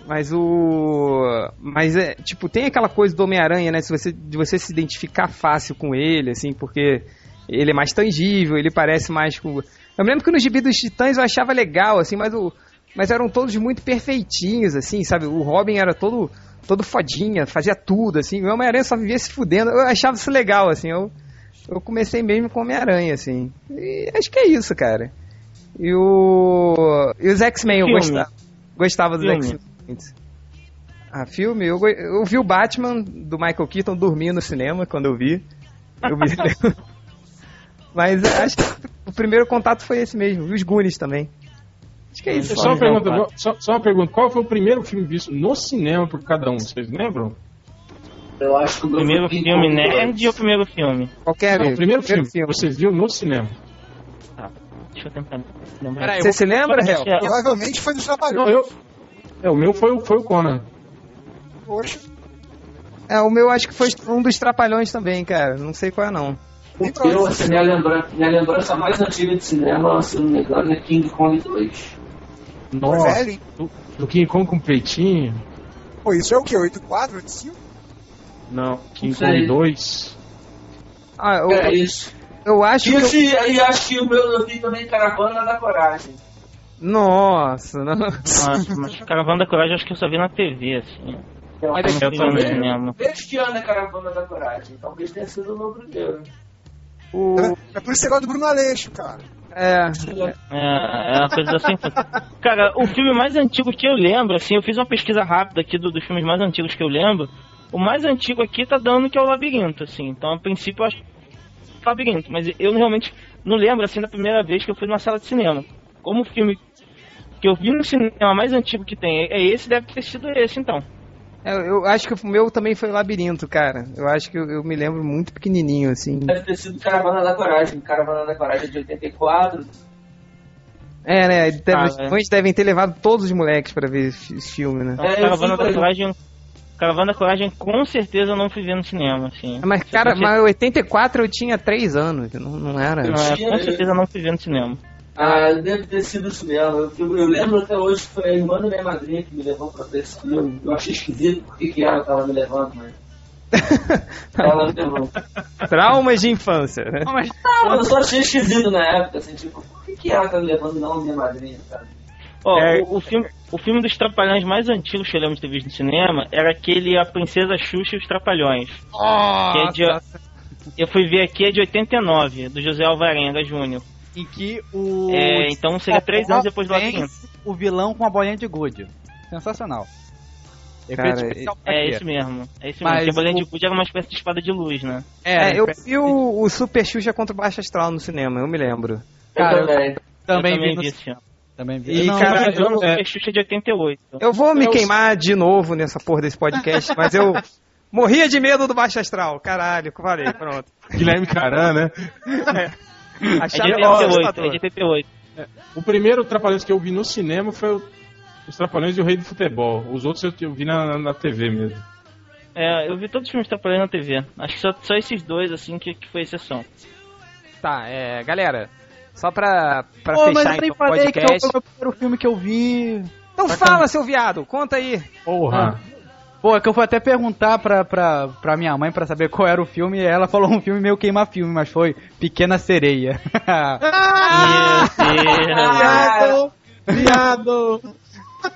Mas o. Mas é, tipo, tem aquela coisa do Homem-Aranha, né? Se você, de você se identificar fácil com ele, assim, porque ele é mais tangível, ele parece mais com. Eu me lembro que no gibi dos Titãs eu achava legal, assim, mas o. Mas eram todos muito perfeitinhos, assim, sabe? O Robin era todo, todo fodinha, fazia tudo, assim. O Homem-Aranha só vivia se fudendo. Eu achava isso legal, assim. Eu, eu comecei mesmo com o Homem-Aranha, assim. E acho que é isso, cara. E o. E os X-Men eu gostava. Gostava dos. X-Men. Ah, filme? Eu, eu vi o Batman do Michael Keaton dormir no cinema quando eu vi. Eu lembro. Mas acho que o primeiro contato foi esse mesmo. Vi os Goonies também. Acho que é isso. Só uma, pergunta, só, só uma pergunta, qual foi o primeiro filme visto no cinema por cada um? Vocês lembram? Eu acho que o Primeiro filme nerd ou primeiro filme? Qualquer Não, o primeiro, filme, vocês viram no cinema. Deixa eu tentar lembrar. Peraí, Você se lembra, Réu? Provavelmente foi dos Não, trabalhos. eu, é, o meu foi, o- foi o Conan. Poxa, É, o meu acho que foi um dos Trapalhões também, cara. Não sei qual é, não. Eu, assim, minha lembrança, minha lembrança mais antiga de cinema, se não me engano, é King Kong 2. Nossa, velho, hein? do, do King Kong com peitinho. Pô, isso é o quê? 84, 85? Não, King Isso aí. Kong 2. Ah, eu, É isso. eu acho E, que. eu- aí acho que o meu eu vi também Caravana da Coragem. Nossa, não. Nossa, mas Caravana da Coragem acho que eu só vi na TV, assim. Mas Eu cinema. Este ano é Caravana da Coragem. Talvez tenha sido o meu primeiro. O, É por isso que você gosta do Bruno Aleixo, cara. é, É, é uma coisa assim. Cara, o filme mais antigo que eu lembro, assim, eu fiz uma pesquisa rápida aqui do- dos filmes mais antigos que eu lembro. O mais antigo aqui tá dando que é o Labirinto, assim. Então, a princípio, eu acho que é o Labirinto. Mas eu realmente não lembro, assim, da primeira vez que eu fui numa sala de cinema. Como o filme que eu vi no cinema mais antigo que tem é esse, deve ter sido esse, então. é, eu acho que o meu também foi Labirinto, cara. Eu acho que eu, eu me lembro muito pequenininho, assim. Deve ter sido Caravana da Coragem. Caravana da Coragem é de 84. É, né? Deve, Ah, os é. fãs devem ter levado todos os moleques pra ver esse esse filme, né? Então, Caravana da Coragem. Caravana da Coragem com certeza eu não fui ver no cinema, assim. Mas, Se cara, mas 84 eu tinha 3 anos, não, não era. Não, é, com certeza eu não fui ver no cinema. Ah, deve ter sido isso mesmo. Eu, eu- lembro até hoje que foi a irmã da minha madrinha que me levou pra ver esse filme. Eu achei esquisito porque que ela tava me levando, mas. ela me levou. Traumas de infância, né? Não, mas eu só achei esquisito na época, assim, tipo, por que, que ela tá me levando e não a minha madrinha, sabe? Ó, É. o, o filme, o filme dos Trapalhões mais antigos que eu lembro de ter visto no cinema era aquele A Princesa Xuxa e os Trapalhões. Que é de, eu fui ver aqui, é de 89, do José Alvarenga Júnior. Em que o. É, então seria três anos depois do Labirinto. O vilão com a bolinha de gude. Sensacional. Cara, Efeito especial pra É quê? isso mesmo. É isso Mas mesmo. Porque a bolinha o- de gude era uma espécie de espada de luz, né? É, eu vi o, o Super Xuxa contra o Baixo Astral no cinema, eu me lembro. Cara, eu também. Também, eu também vi, no- vi esse filme. Também vi. E, Não, cara, Eu, eu- é... Xuxa de 88. Eu vou me Eu- queimar de novo nessa porra desse podcast, mas eu morria de medo do Baixo Astral. Caralho, falei, pronto. Guilherme Caran, né? É de Achava 88, assustador. é de 88. O primeiro Trapalhões que eu vi no cinema foi o- os Trapalhões e o Rei do Futebol. Os outros eu, eu vi na, na TV mesmo. É, eu vi todos os filmes de Trapalhões na TV. Acho que só, só esses dois, assim, que, que foi exceção. Tá, é, galera, só pra, pra Pô, mas fechar eu nem então, o falei que podcast. foi o primeiro filme que eu vi. Então fala, seu viado, conta aí. Porra! Pô, é que eu fui até perguntar pra, pra, pra minha mãe pra saber qual era o filme e ela falou um filme meio queima-filme, mas foi Pequena Sereia. Meu Deus! Viado!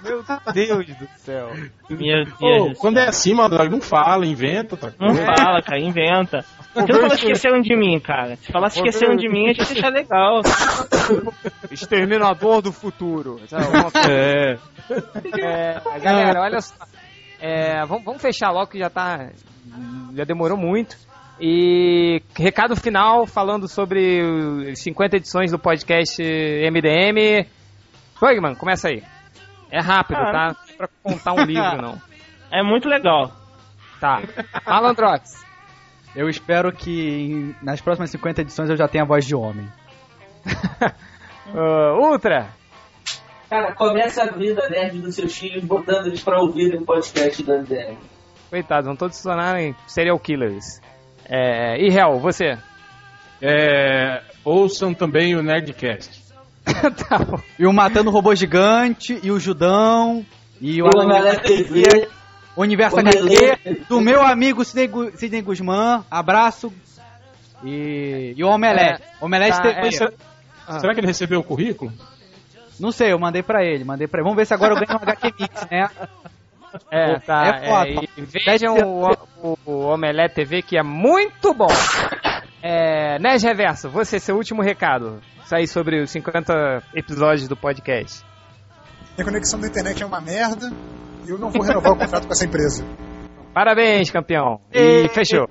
Meu Deus do céu. Meu Deus! Quando céu. é assim, mano, não fala, inventa. Tá? Não fala, cara, inventa. Você não falou esqueceram de mim, cara. Se falasse esqueceram de mim, a gente ia achar legal. Exterminador do futuro. É. É, galera, olha só. É, vamos, vamos fechar logo que já tá. Já demorou muito. E recado final falando sobre os 50 edições do podcast MDM. Bugman, começa aí. É rápido, Ah. tá? Não é pra contar um livro, não. É muito legal. Tá. Malandrox. Eu espero que nas próximas 50 edições eu já tenha a voz de homem. Uh, Ultra. Cara, começa a vida nerd dos seus filhos, botando eles pra ouvirem o podcast do MDM. Coitados, vão todos se tornarem serial killers. É, e Hel, você? É, ouçam também o Nerdcast. tá bom. E o Matando Robô Gigante, e o Judão, e o, TV, Universo. HQ, do meu amigo Sidney, Gu- Sidney Guzmán, abraço. E, e o Omelete. Omelete tá, TV. é. Será, Ah. será que ele recebeu o currículo? Não sei, eu mandei pra ele, mandei pra ele. Vamos ver se agora eu ganho um HQ Mix, né? É, Pô, tá. é foda. é, e vejam o, o, o Omelete TV, que é muito bom. É, Nerd Reverso, você, seu último recado. Isso aí sobre os 50 episódios do podcast. Minha conexão da internet é uma merda e eu não vou renovar o contrato com essa empresa. Parabéns, campeão. E fechou.